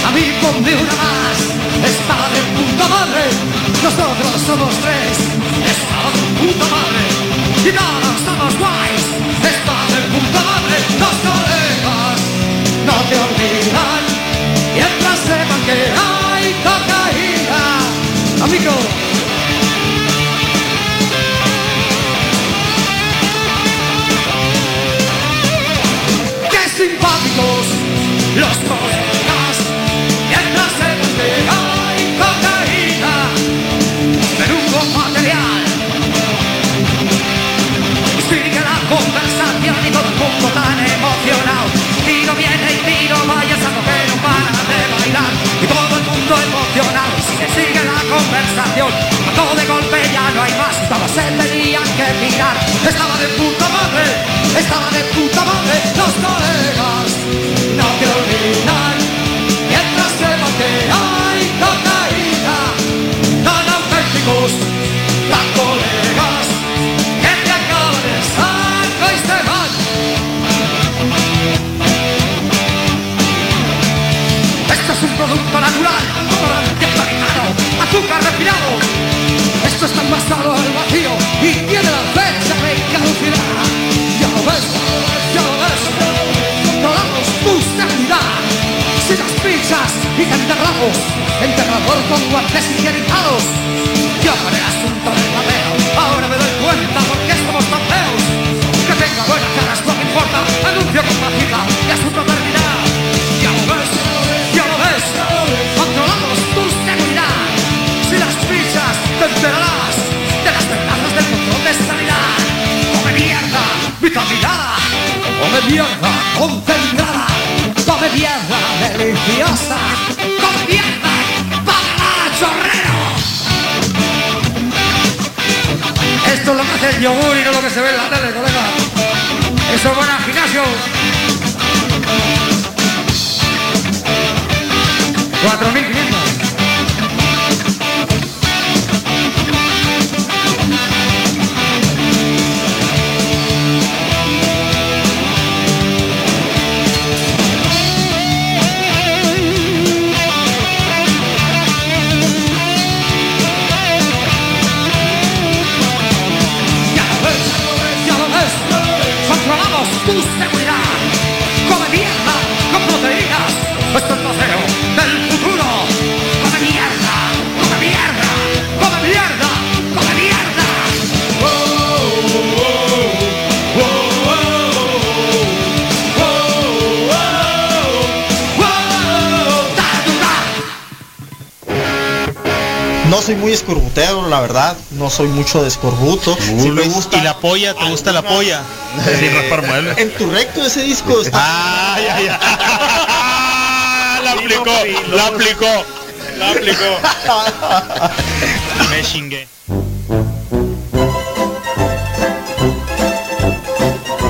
A mí ponme una más. Espada de puta madre. Nosotros somos tres. Espada de puta madre. Y todos somos guays. Espada de puta madre. Los colegas no te olvidan. Mientras sepan que hay cocaína. Amigo. Los colegas! Mientras sepan que hay cocaína, menudo material. Y sigue la conversación y todo el mundo tan emocionado. Tiro viene y tiro vaya, saco que no para de bailar. Conversación. Todo de golpe ya no hay más. Todos se tenían que mirar. Estaba de puta madre, estaba de puta madre. Los colegas no te olvidan. Mientras sepan que hay cocaína, tan auténticos, tan colegas, que te acaban de saco y se van. Esto es un producto natural, azúcar refinado. Esto está envasado al vacío y tiene la fecha de caducidad. Ya lo ves, ya lo ves, controlamos tu seguridad. Si las pizzas y te enterramos, enterrador con guantes higienizados. Yo el asunto del papel, ahora me doy cuenta por qué somos tan feos. Que tenga buena cara lo que importa, anuncio con mágica y asunto terminado. Vitaminada, come mierda concentrada, come mierda deliciosa, come mierda para chorrero. Esto es lo que hace el yogur y no lo que se ve en la tele, colega. Eso es buena gimnasio. 4.500. controlamos tu seguridad. Soy muy escorbutero, la verdad. No soy mucho de escorbuto. Sí me gusta. ¿Y la polla? ¿Te gusta la polla? Muebles. En tu recto ese disco está. Ah, ya, ya. la aplicó, la aplicó, la aplicó. Me chingué.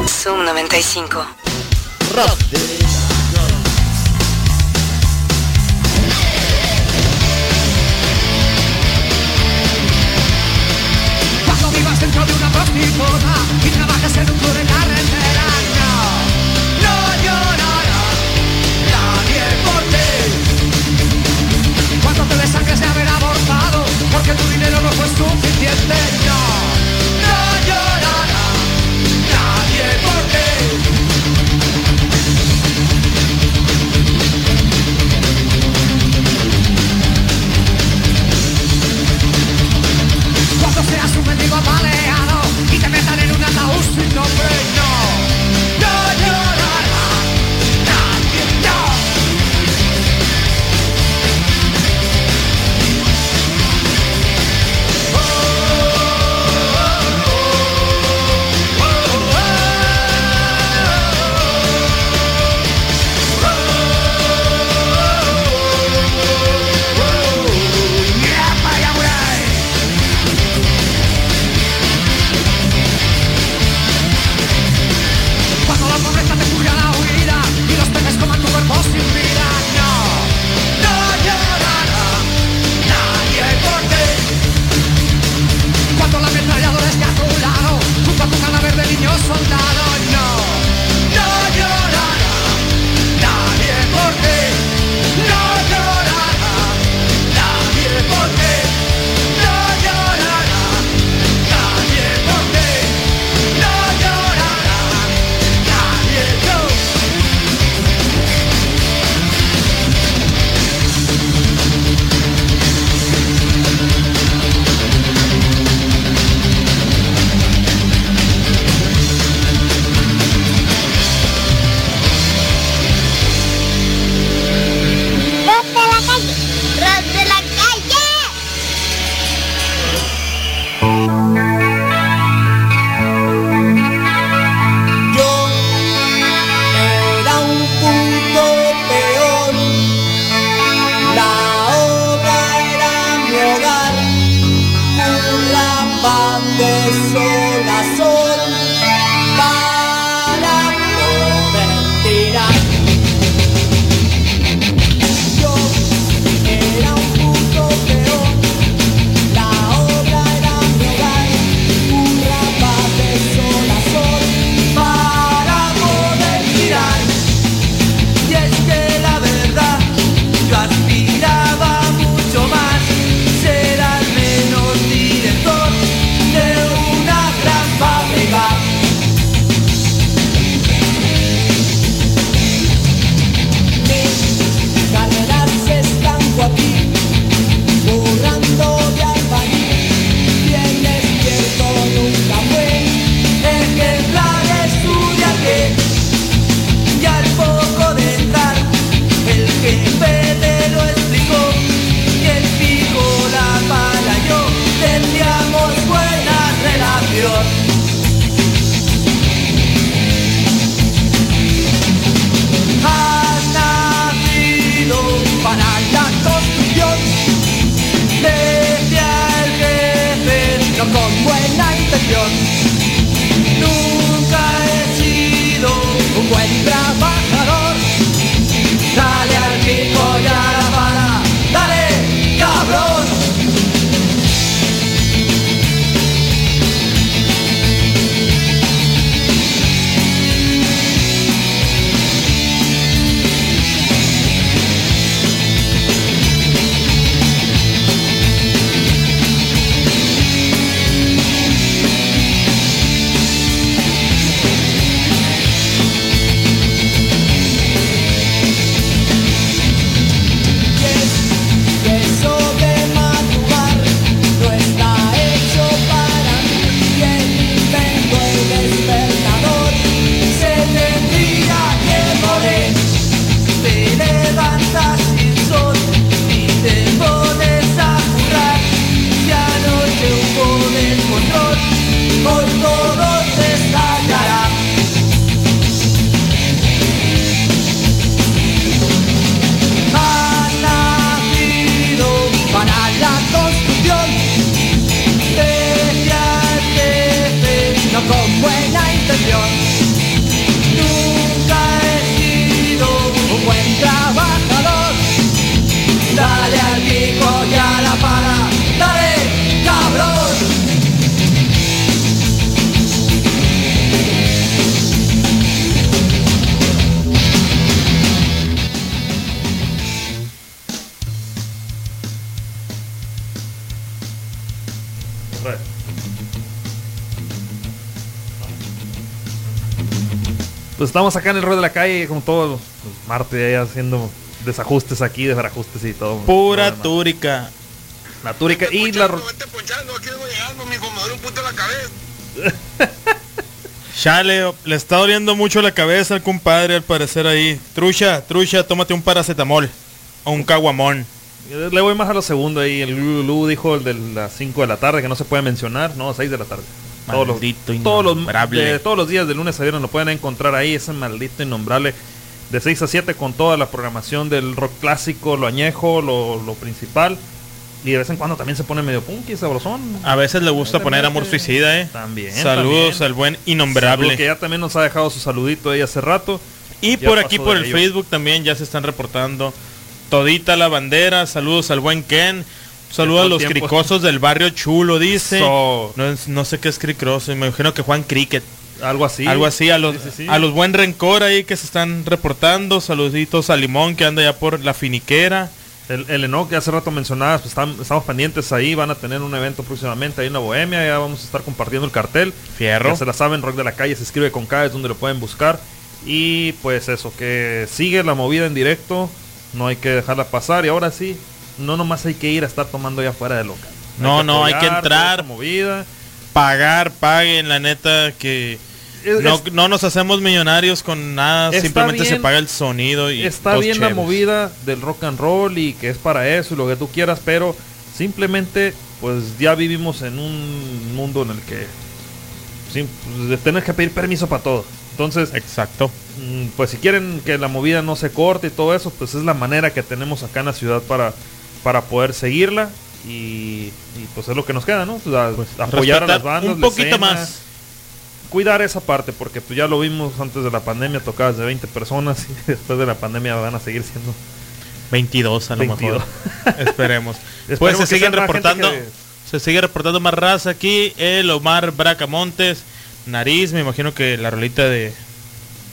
Zoom 95. Cuando suficiente, estamos acá en el rol de la calle, como todos los martes, ahí haciendo desajustes aquí, desajustes y todo. Pura túrica. La túrica y la... ro- Chale, le está doliendo mucho la cabeza al compadre al parecer ahí. Trucha, trucha, tómate un paracetamol. O un caguamón. Le voy más a lo segundo ahí. El Lulu dijo el de las 5 de la tarde que no se puede mencionar. No, 6 de la tarde. Todos los, todos, los, todos los días de lunes a viernes lo pueden encontrar ahí. Ese maldito innombrable. De 6 a 7 con toda la programación del rock clásico, lo añejo, lo, lo principal. Y de vez en cuando también se pone medio punky, sabrosón. A veces le gusta poner amor suicida, eh. También. Saludos también. al buen innombrable. Que ya también nos ha dejado su saludito ahí hace rato. Y Ya por aquí por el. Facebook también ya se están reportando todita la bandera. Saludos al buen Ken. Saludos a los tiempo. cricosos del barrio chulo, dice. So- No, sé qué es cricoso, me imagino que Juan Cricket. Algo así. Algo así, a los, Sí, sí, sí. a los buen rencor ahí que se están reportando. Saluditos a Limón que anda ya por la finiquera. El, el Enoch que hace rato mencionabas, pues están- estamos pendientes ahí, van a tener un evento próximamente ahí en la Bohemia, ya vamos a estar compartiendo el cartel. Fierro. Ya se la saben, Rock de la Calle se escribe con K, es donde lo pueden buscar. Y pues eso, que sigue la movida en directo, no hay que dejarla pasar. Y ahora sí, no nomás hay que ir a estar tomando ya afuera de local. No, no, hay que entrar. movida. Pagar, paguen, la neta que Es- no, es- no nos hacemos millonarios con nada, simplemente se paga el sonido y Está bien la movida del rock and roll y que es para eso y lo que tú quieras, pero simplemente pues ya vivimos en un mundo en el que sim- pues, tienes que pedir permiso para todo. Entonces, exacto. mm, Pues si quieren que la movida no se corte y todo eso, pues es la manera que tenemos acá en la ciudad para, para poder seguirla y, y, pues es lo que nos queda, ¿no? O sea, apoyar a las bandas, un la poquito escena, más. Cuidar esa parte, porque pues ya lo vimos antes de la pandemia, tocadas de 20 personas y después de la pandemia van a seguir siendo 22 a lo 22. mejor. Esperemos. Pues Esperemos se siguen reportando. que- Se sigue reportando más raza aquí. El Omar Bracamontes. Nariz, me imagino que la rolita de,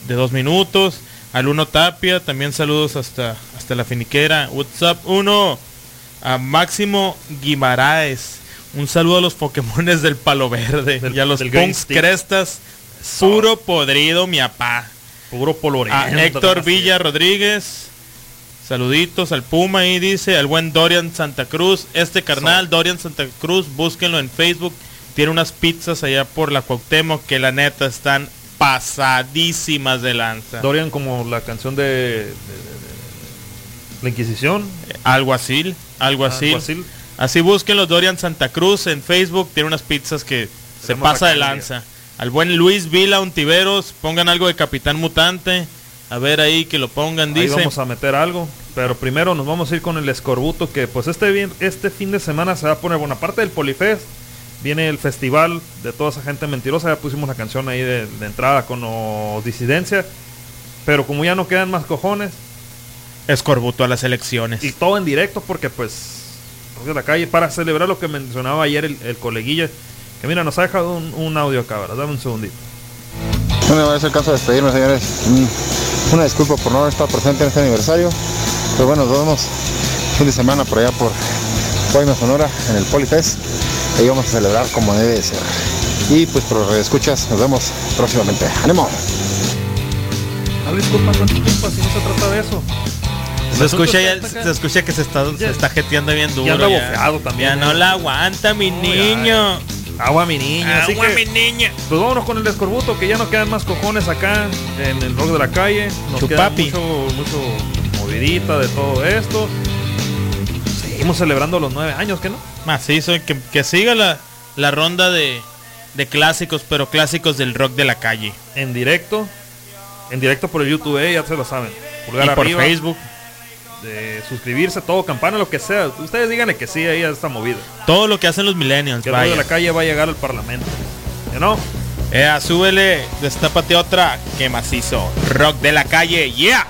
de dos minutos. Al Uno Tapia, también saludos hasta, hasta la finiquera. What's up, Uno? A Máximo Guimaraes. Un saludo a los Pokémones del Palo Verde. y a los del Punks. Crestas. Puro podrido, mi apá. Puro poloreo. A Héctor Villa Rodríguez. Saluditos al Puma ahí dice, al buen Dorian Santa Cruz. Este carnal, Dorian Santa Cruz, búsquenlo en Facebook. Tiene unas pizzas allá por la Cuauhtémoc que la neta están pasadísimas de lanza. Dorian como la canción de, de- de- de- La Inquisición. Algo así, algo así. Alguacil. Así búsquenlo, Dorian Santa Cruz en Facebook. Tiene unas pizzas que se pasa de lanza. Al buen Luis Vila Untiveros, pongan algo de Capitán Mutante. A ver ahí que lo pongan, Ahí dice. vamos a meter algo. Pero primero nos vamos a ir con el escorbuto que pues este, bien, este fin de semana se va a poner, bueno, aparte del Polifest, viene el festival de toda esa gente mentirosa. Ya pusimos la canción ahí de, de entrada con disidencia. Pero como ya no quedan más cojones. Escorbuto a las elecciones. Y todo en directo porque pues de la calle para celebrar lo que mencionaba ayer el, el coleguilla. Que mira, nos ha dejado un, un audio acá, ¿verdad? Dame un segundito. Bueno, es el caso de despedirme, señores. Mm, Una disculpa por no estar presente en este aniversario. Pero bueno, nos vemos fin de semana por allá por Guaymas, Sonora, en el Polifest. Ahí vamos a celebrar como debe de ser. Y pues por los escuchas, nos vemos próximamente. ¡Ánimo! No disculpa, no disculpa, si no se trata de eso. Se escucha, ya- se escucha que se está, se está jeteando bien duro. Ya anda ya. bofeado también, Ya no ¿eh? la aguanta mi No, niño. Agua mi niño. así Agua que, mi niña. Pues vámonos con el escorbuto, que ya no quedan más cojones acá en el rock de la calle. Nos queda mucho, mucho movidita de todo esto. Seguimos celebrando los nueve años, ¿que no? Macizo, que, que siga la, la ronda de, de clásicos, pero clásicos del rock de la calle. En directo. En directo por el YouTube, eh, ya se lo saben. Pulgar Y por Facebook. De suscribirse, todo, campana, lo que sea. Ustedes díganle que sí ahí a esta movida. Todo lo que hacen los millennials. Que rock de vaya. la calle va a llegar al parlamento. ¿Ya no? Ea, súbele, destápate otra. Que macizo. Rock de la calle, yeah.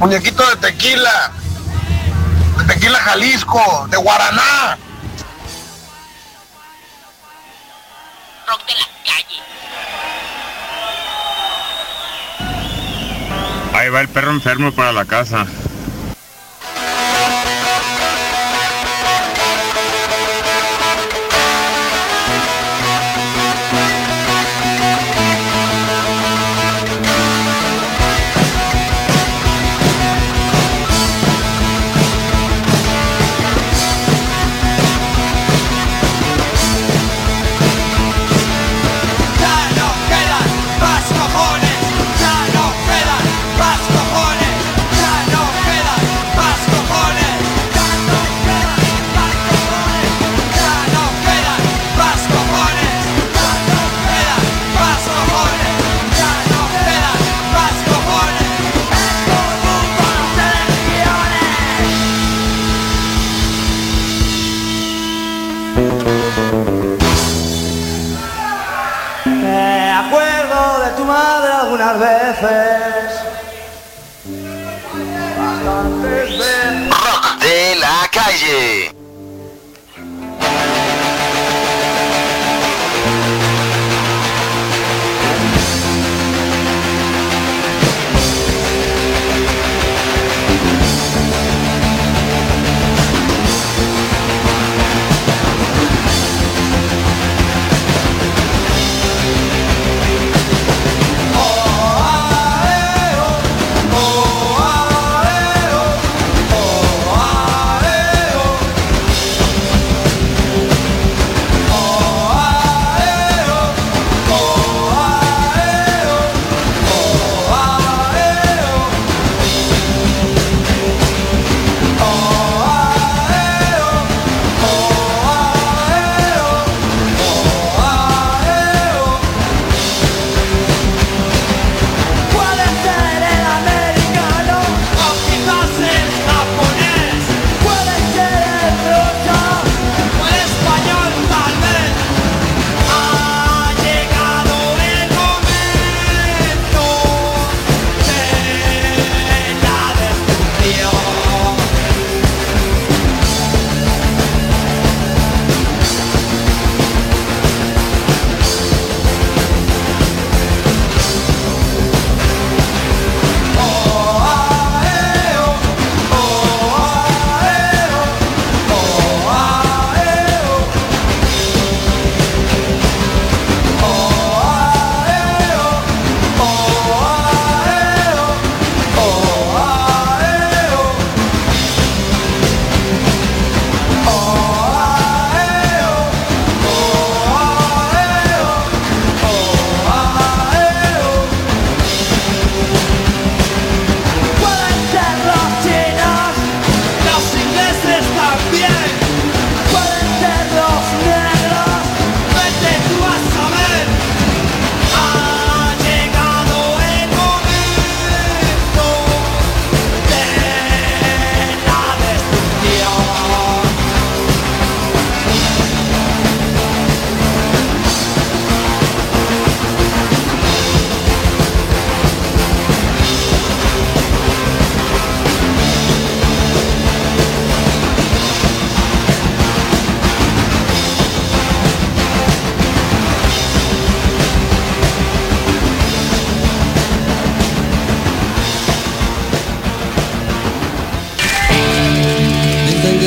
Muñequito de tequila. De tequila Jalisco. De Guaraná. Rock de la calle. Ahí va el perro enfermo para la casa.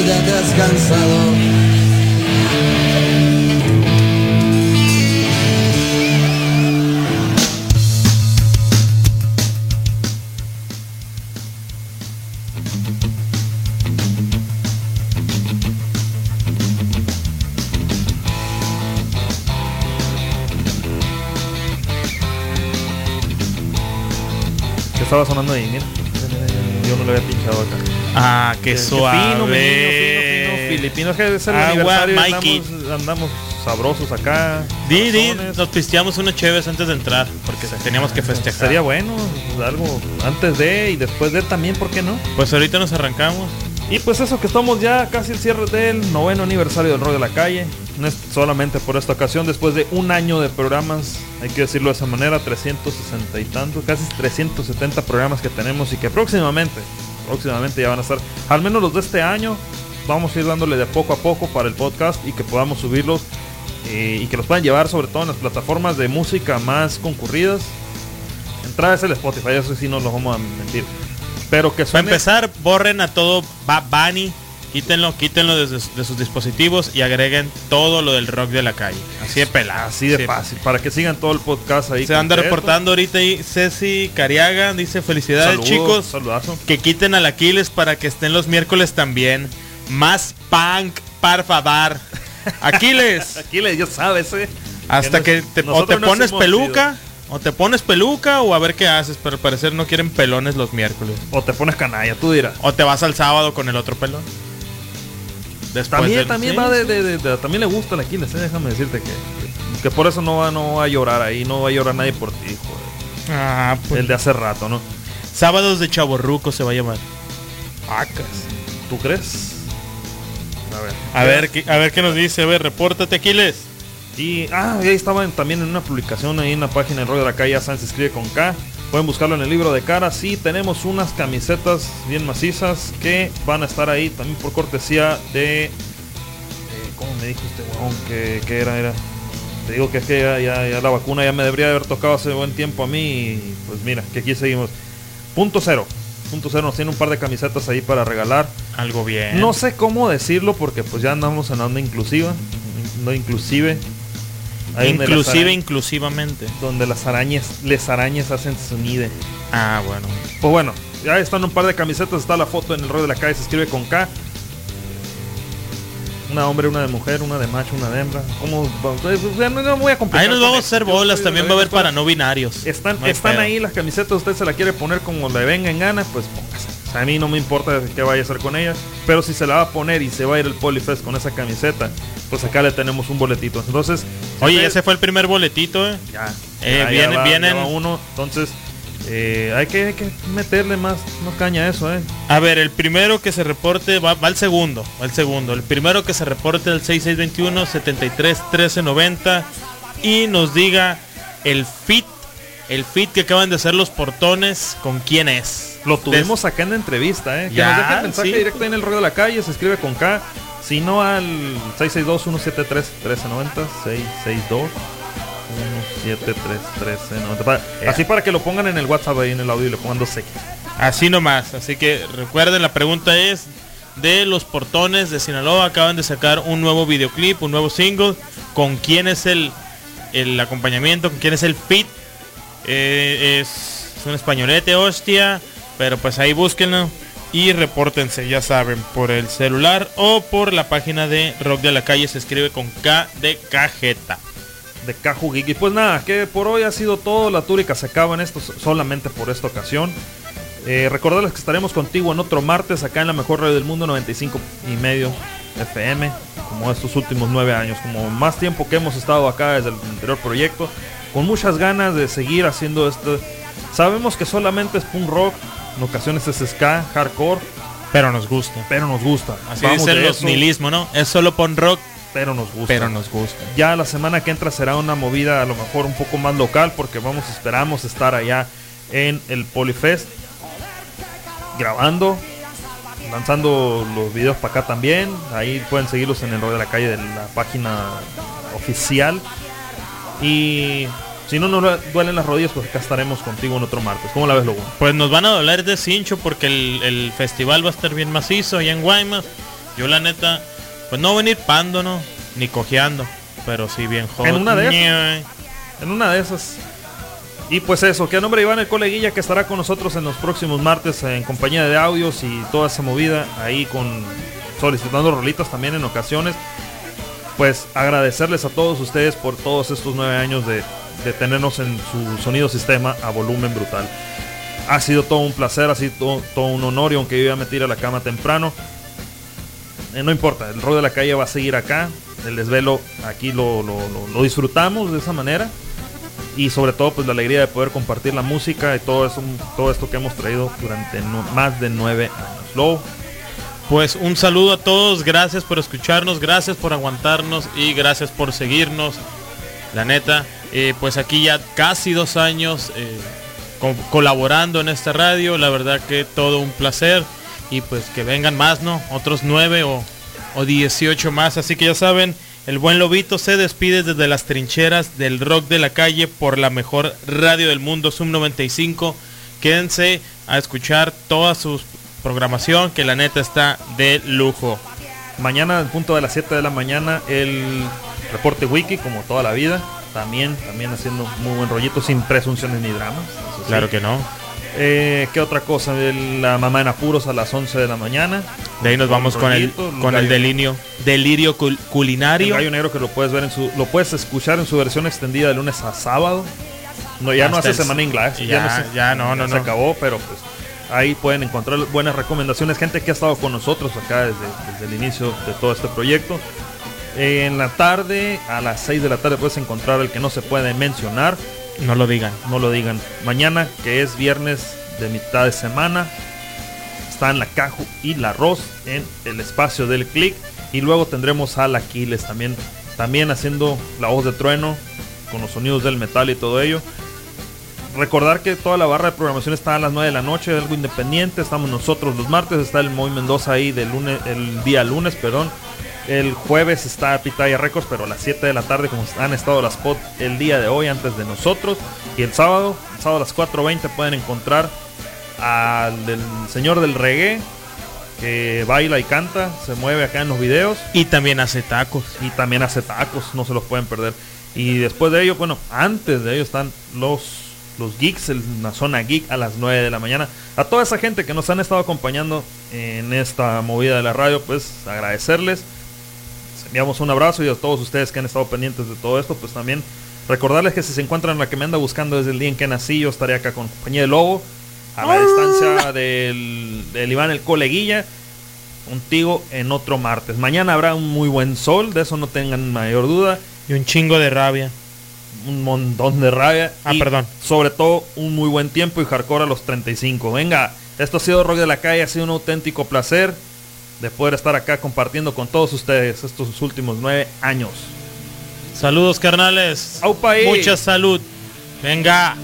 Ya te has cansado. ¿Qué estaba sonando ahí? Mira. Yo no lo había pinchado acá. Ah, qué suave. Fino, mi niño, fino, fino, filipino. Es que es el Agua, Mikey. Andamos, andamos sabrosos acá. Di, di, nos pisteamos unos chéves antes de entrar, porque teníamos que festejar. Sería bueno, algo antes de y después de también, ¿por qué no? Pues ahorita nos arrancamos. Y pues eso que estamos ya casi el cierre del noveno aniversario del Rock de la Calle. no es solamente por esta ocasión, después de un año de programas, hay que decirlo de esa manera, 360 y tantos, casi 370 programas que tenemos y que próximamente, próximamente ya van a estar, al menos los de este año, vamos a ir dándole de poco a poco para el podcast y que podamos subirlos eh, y que los puedan llevar sobre todo en las plataformas de música más concurridas. Entrada es el Spotify, eso sí no lo vamos a mentir. Pero que Para suene... empezar, borren a todo Bad Bunny, quítenlo, quítenlo de sus, de sus dispositivos y agreguen todo lo del rock de la calle. Así de pelado. Así de fácil, para que sigan todo el podcast ahí. Se anda reportando ahorita ahí Ceci Cariaga, dice felicidades Saludos, chicos. saludazo. Que quiten al Aquiles para que estén los miércoles también. Más punk, par favor. Aquiles. Aquiles, ya sabes, eh. Hasta nos- que te, o te pones peluca, o te pones peluca, o a ver qué haces, pero al parecer no quieren pelones los miércoles. O te pones canalla, tú dirás. O te vas al sábado con el otro pelón. Después También, del- también sí, va de, también le gusta el Aquiles, eh, déjame decirte que, que, que por eso no va, no va a llorar ahí, no va a llorar nadie por ti, joder. Ah, pues. El de hace rato, ¿no? Sábados de Chaborruco se va a llamar. Acas. ¿Tú crees? A ver. A ver, qué- a ver qué nos dice. A ver, repórtate, Aquiles. Y ah, ahí estaban también en una publicación ahí en la página del rollo de la calle San se escribe con K. Pueden buscarlo en el libro de cara. Sí, tenemos unas camisetas bien macizas que van a estar ahí también por cortesía de. eh, ¿Cómo me dijo este weón? que, que era? Era. Te digo que es que ya, ya- ya la vacuna ya me debería haber tocado hace buen tiempo a mí. Y pues mira, que aquí seguimos. Punto cero. Punto cero nos tiene un par de camisetas ahí para regalar. Algo bien. No sé cómo decirlo porque pues ya andamos en onda inclusiva. No inclusive. Ahí Inclusive, inclusivamente. donde las arañas, les arañas hacen su nide. Ah, bueno. Pues bueno, ya están un par de camisetas, está la foto en el rollo de la calle, se escribe con K. Una hombre, una de mujer, una de macho, una de hembra. ¿Cómo? Pues, ya no, no voy a complicar Ahí nos vamos a hacer bolas. También va a haber para no binarios. Están, No están pedo. ahí las camisetas, usted se la quiere poner como le venga en gana, pues póngase. A mí no me importa qué vaya a hacer con ella, pero si se la va a poner y se va a ir el Polifest con esa camiseta, pues acá le tenemos un boletito. Entonces, Oye, ese fue el primer boletito, eh. ya, Eh, ya, ya vienen, va- vienen. ya va uno, entonces eh, hay, que, hay que meterle más, más caña a eso, eh. A ver, el primero que se reporte va, va al segundo, va al segundo. El primero que se reporte el 6621 73 1390 y nos diga el fit, el fit que acaban de hacer los portones, con quién es. Lo tuvimos acá en la entrevista, eh. Que Ya, nos deje el mensaje sí. directo ahí en el rollo de la calle, se escribe con K. Si no al 662-173-1390, 662 173-1390. Para- Ya. Así para que lo pongan en el WhatsApp ahí en el audio y le pongan 2X. Así nomás. Así que recuerden, la pregunta es de los portones de Sinaloa. Acaban de sacar un nuevo videoclip, un nuevo single. ¿Con quién es el, el acompañamiento? ¿Con quién es el fit? Eh, es, es un españolete, hostia. Pero pues ahí búsquenlo. Y repórtense, ya saben, por el celular o por la página de Rock de la Calle. Se escribe con K de cajeta. de Caju Geek. Y pues nada, que por hoy ha sido todo. La túrica se acaba en esto solamente por esta ocasión. Eh, recordarles que estaremos contigo en otro martes acá en la mejor radio del mundo 95 y medio FM. Como estos últimos nueve años, como más tiempo que hemos estado acá desde el anterior proyecto. Con muchas ganas de seguir haciendo esto. Sabemos que solamente es punk rock, en ocasiones es ska, hardcore. Pero nos gusta. Pero nos gusta. Así Vamos dicen los nihilismo, ¿no? Es solo pon rock. Pero nos gusta. Pero nos gusta. Ya la semana que entra será una movida a lo mejor un poco más local porque vamos, esperamos estar allá en el Polyfest grabando, lanzando los videos para acá también. Ahí pueden seguirlos en el rollo de la calle de la página oficial. Y si no nos duelen las rodillas, pues acá estaremos contigo en otro martes. ¿Cómo la ves, Lobo? Pues nos van a doler de cincho porque el, el festival va a estar bien macizo allá en Guaymas. Yo la neta, pues no venir pando, ¿no? Ni cojeando. Pero sí bien joven. En una de esas. En una de esas. Y pues eso, que a nombre de Iván el coleguilla que estará con nosotros en los próximos martes en compañía de audios y toda esa movida ahí con solicitando rolitas también en ocasiones. Pues agradecerles a todos ustedes por todos estos nueve años de, de tenernos en su sonido sistema a volumen brutal. Ha sido todo un placer, ha sido todo, un honor y aunque yo iba a meter a la cama temprano, eh, no importa, el rol de la calle va a seguir acá. El desvelo aquí lo, lo- lo- disfrutamos de esa manera. Y sobre todo pues la alegría de poder compartir la música y todo eso, todo esto que hemos traído durante más de nueve años. Lo, Pues un saludo a todos, gracias por escucharnos, gracias por aguantarnos y gracias por seguirnos. La neta, eh, pues aquí ya casi dos años eh, co- colaborando en esta radio, la verdad que todo un placer y pues que vengan más, ¿no? Otros nueve o, o 18 más, así que ya saben, el buen Lobito se despide desde las trincheras del rock de la calle por la mejor radio del mundo, Zoom 95. Quédense a escuchar toda su programación que la neta está de lujo. Mañana, al punto de las 7 de la mañana, el reporte wiki, como toda la vida. También, también haciendo muy buen rollito, sin presunciones ni dramas. sí. Claro que no. Eh, ¿Qué otra cosa? La mamá en apuros a las 11 de la mañana. De ahí nos vamos con el, con el gallo- delirio, delirio cul- El culinario. gallo negro que lo puedes ver en su, lo puedes escuchar en su versión extendida de lunes a sábado. No, ya no hace el- semana inglés. ya- se- ya no, no, se no. acabó, pero pues ahí pueden encontrar buenas recomendaciones. Gente que ha estado con nosotros acá desde, desde el inicio de todo este proyecto. En la tarde, a las 6 de la tarde puedes encontrar el que no se puede mencionar. No lo digan. No lo digan. Mañana, que es viernes de mitad de semana, están la Caju y la Arroz en el espacio del click. Y luego tendremos al Aquiles también, también haciendo la voz de trueno con los sonidos del metal y todo ello. Recordar que toda la barra de programación está a las 9 de la noche, algo independiente. Estamos nosotros los martes, está el Moy Mendoza ahí del lunes, el día lunes, perdón. El jueves está Pitaya Records, pero a las 7 de la tarde, como han estado las spot el día de hoy antes de nosotros. Y el sábado, el sábado a las 4.20 pueden encontrar al del señor del reggae que baila y canta, se mueve acá en los videos. Y también hace tacos. Y también hace tacos, no se los pueden perder. Y después de ello, bueno, antes de ello están los, los geeks, en la zona geek a las 9 de la mañana. A toda esa gente que nos han estado acompañando en esta movida de la radio, pues agradecerles. Enviamos un abrazo y a todos ustedes que han estado pendientes de todo esto, pues también recordarles que si se encuentran la que me anda buscando desde el día en que nací, yo estaré acá con compañía de Lobo, a la distancia del, del Iván el Coleguilla, contigo en otro martes. Mañana habrá un muy buen sol, de eso no tengan mayor duda. Y un chingo de rabia. Un montón de rabia. Ah, y perdón. Sobre todo un muy buen tiempo y hardcore a los 35. Venga, esto ha sido Rock de la Calle, ha sido un auténtico placer de poder estar acá compartiendo con todos ustedes estos últimos nueve años. Saludos carnales. Aupa. Mucha salud. Venga.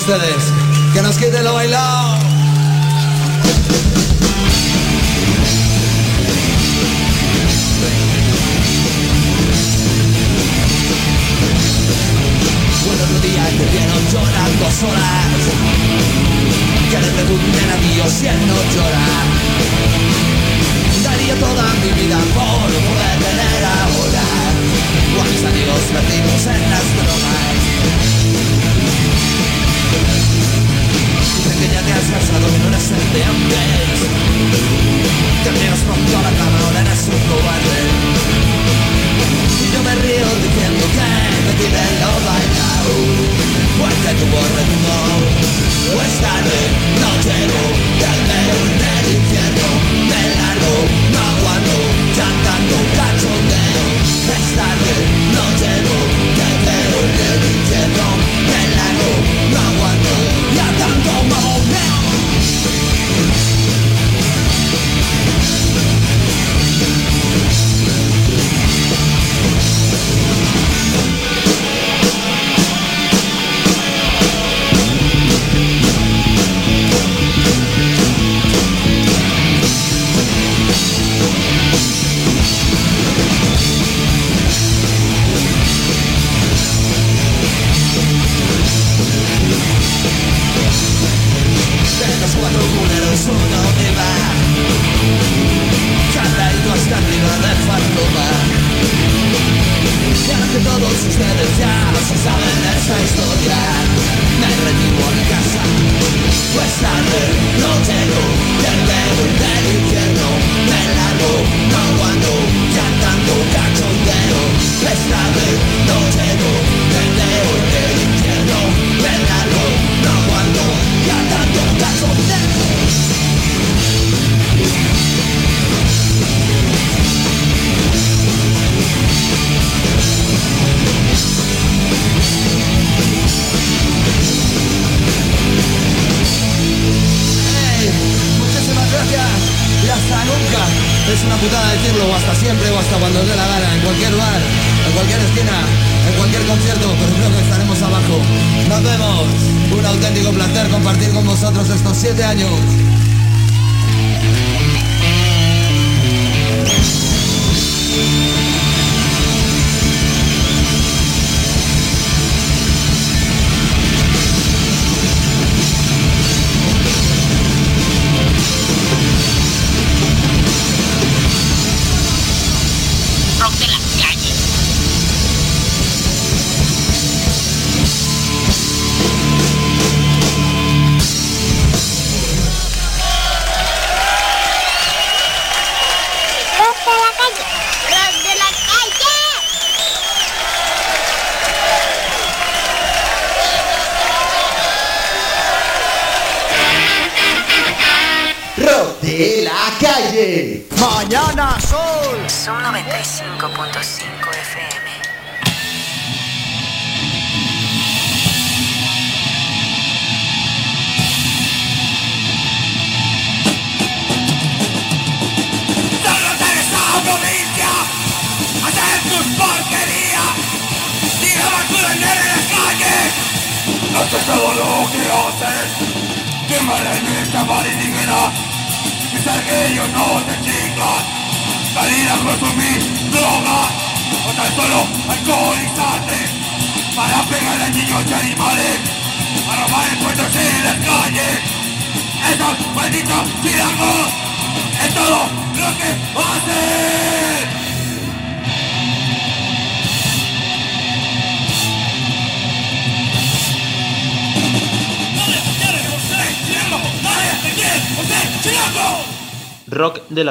Ustedes.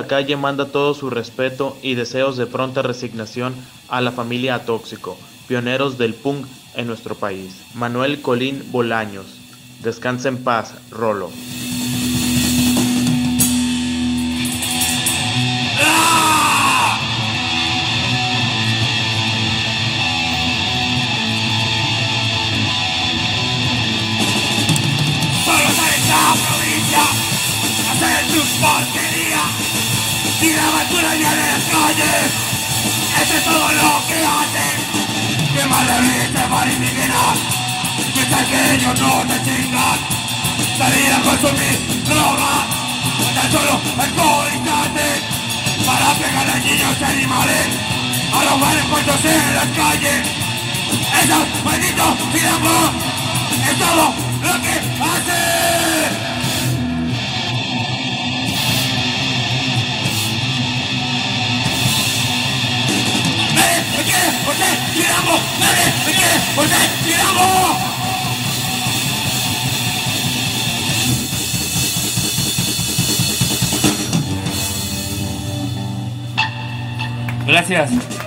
Calle manda todo su respeto y deseos de pronta resignación a la familia Tóxico, pioneros del punk en nuestro país. Manuel Colín Bolaños. Descansa en paz, Rolo. Eso es todo lo que hacen. Quemar la vida para indígenas. Pensar que ellos no te chingan. A consumir droga. O tan solo alcoholizarte. Para pegar a niños y animales. A robar encuentros en las calles. Esos malditos tiramos. Es todo lo que hacen. Me quiere, porque tiramos. Nadie me quiere, porque tiramos. Gracias.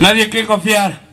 Nadie quiere confiar.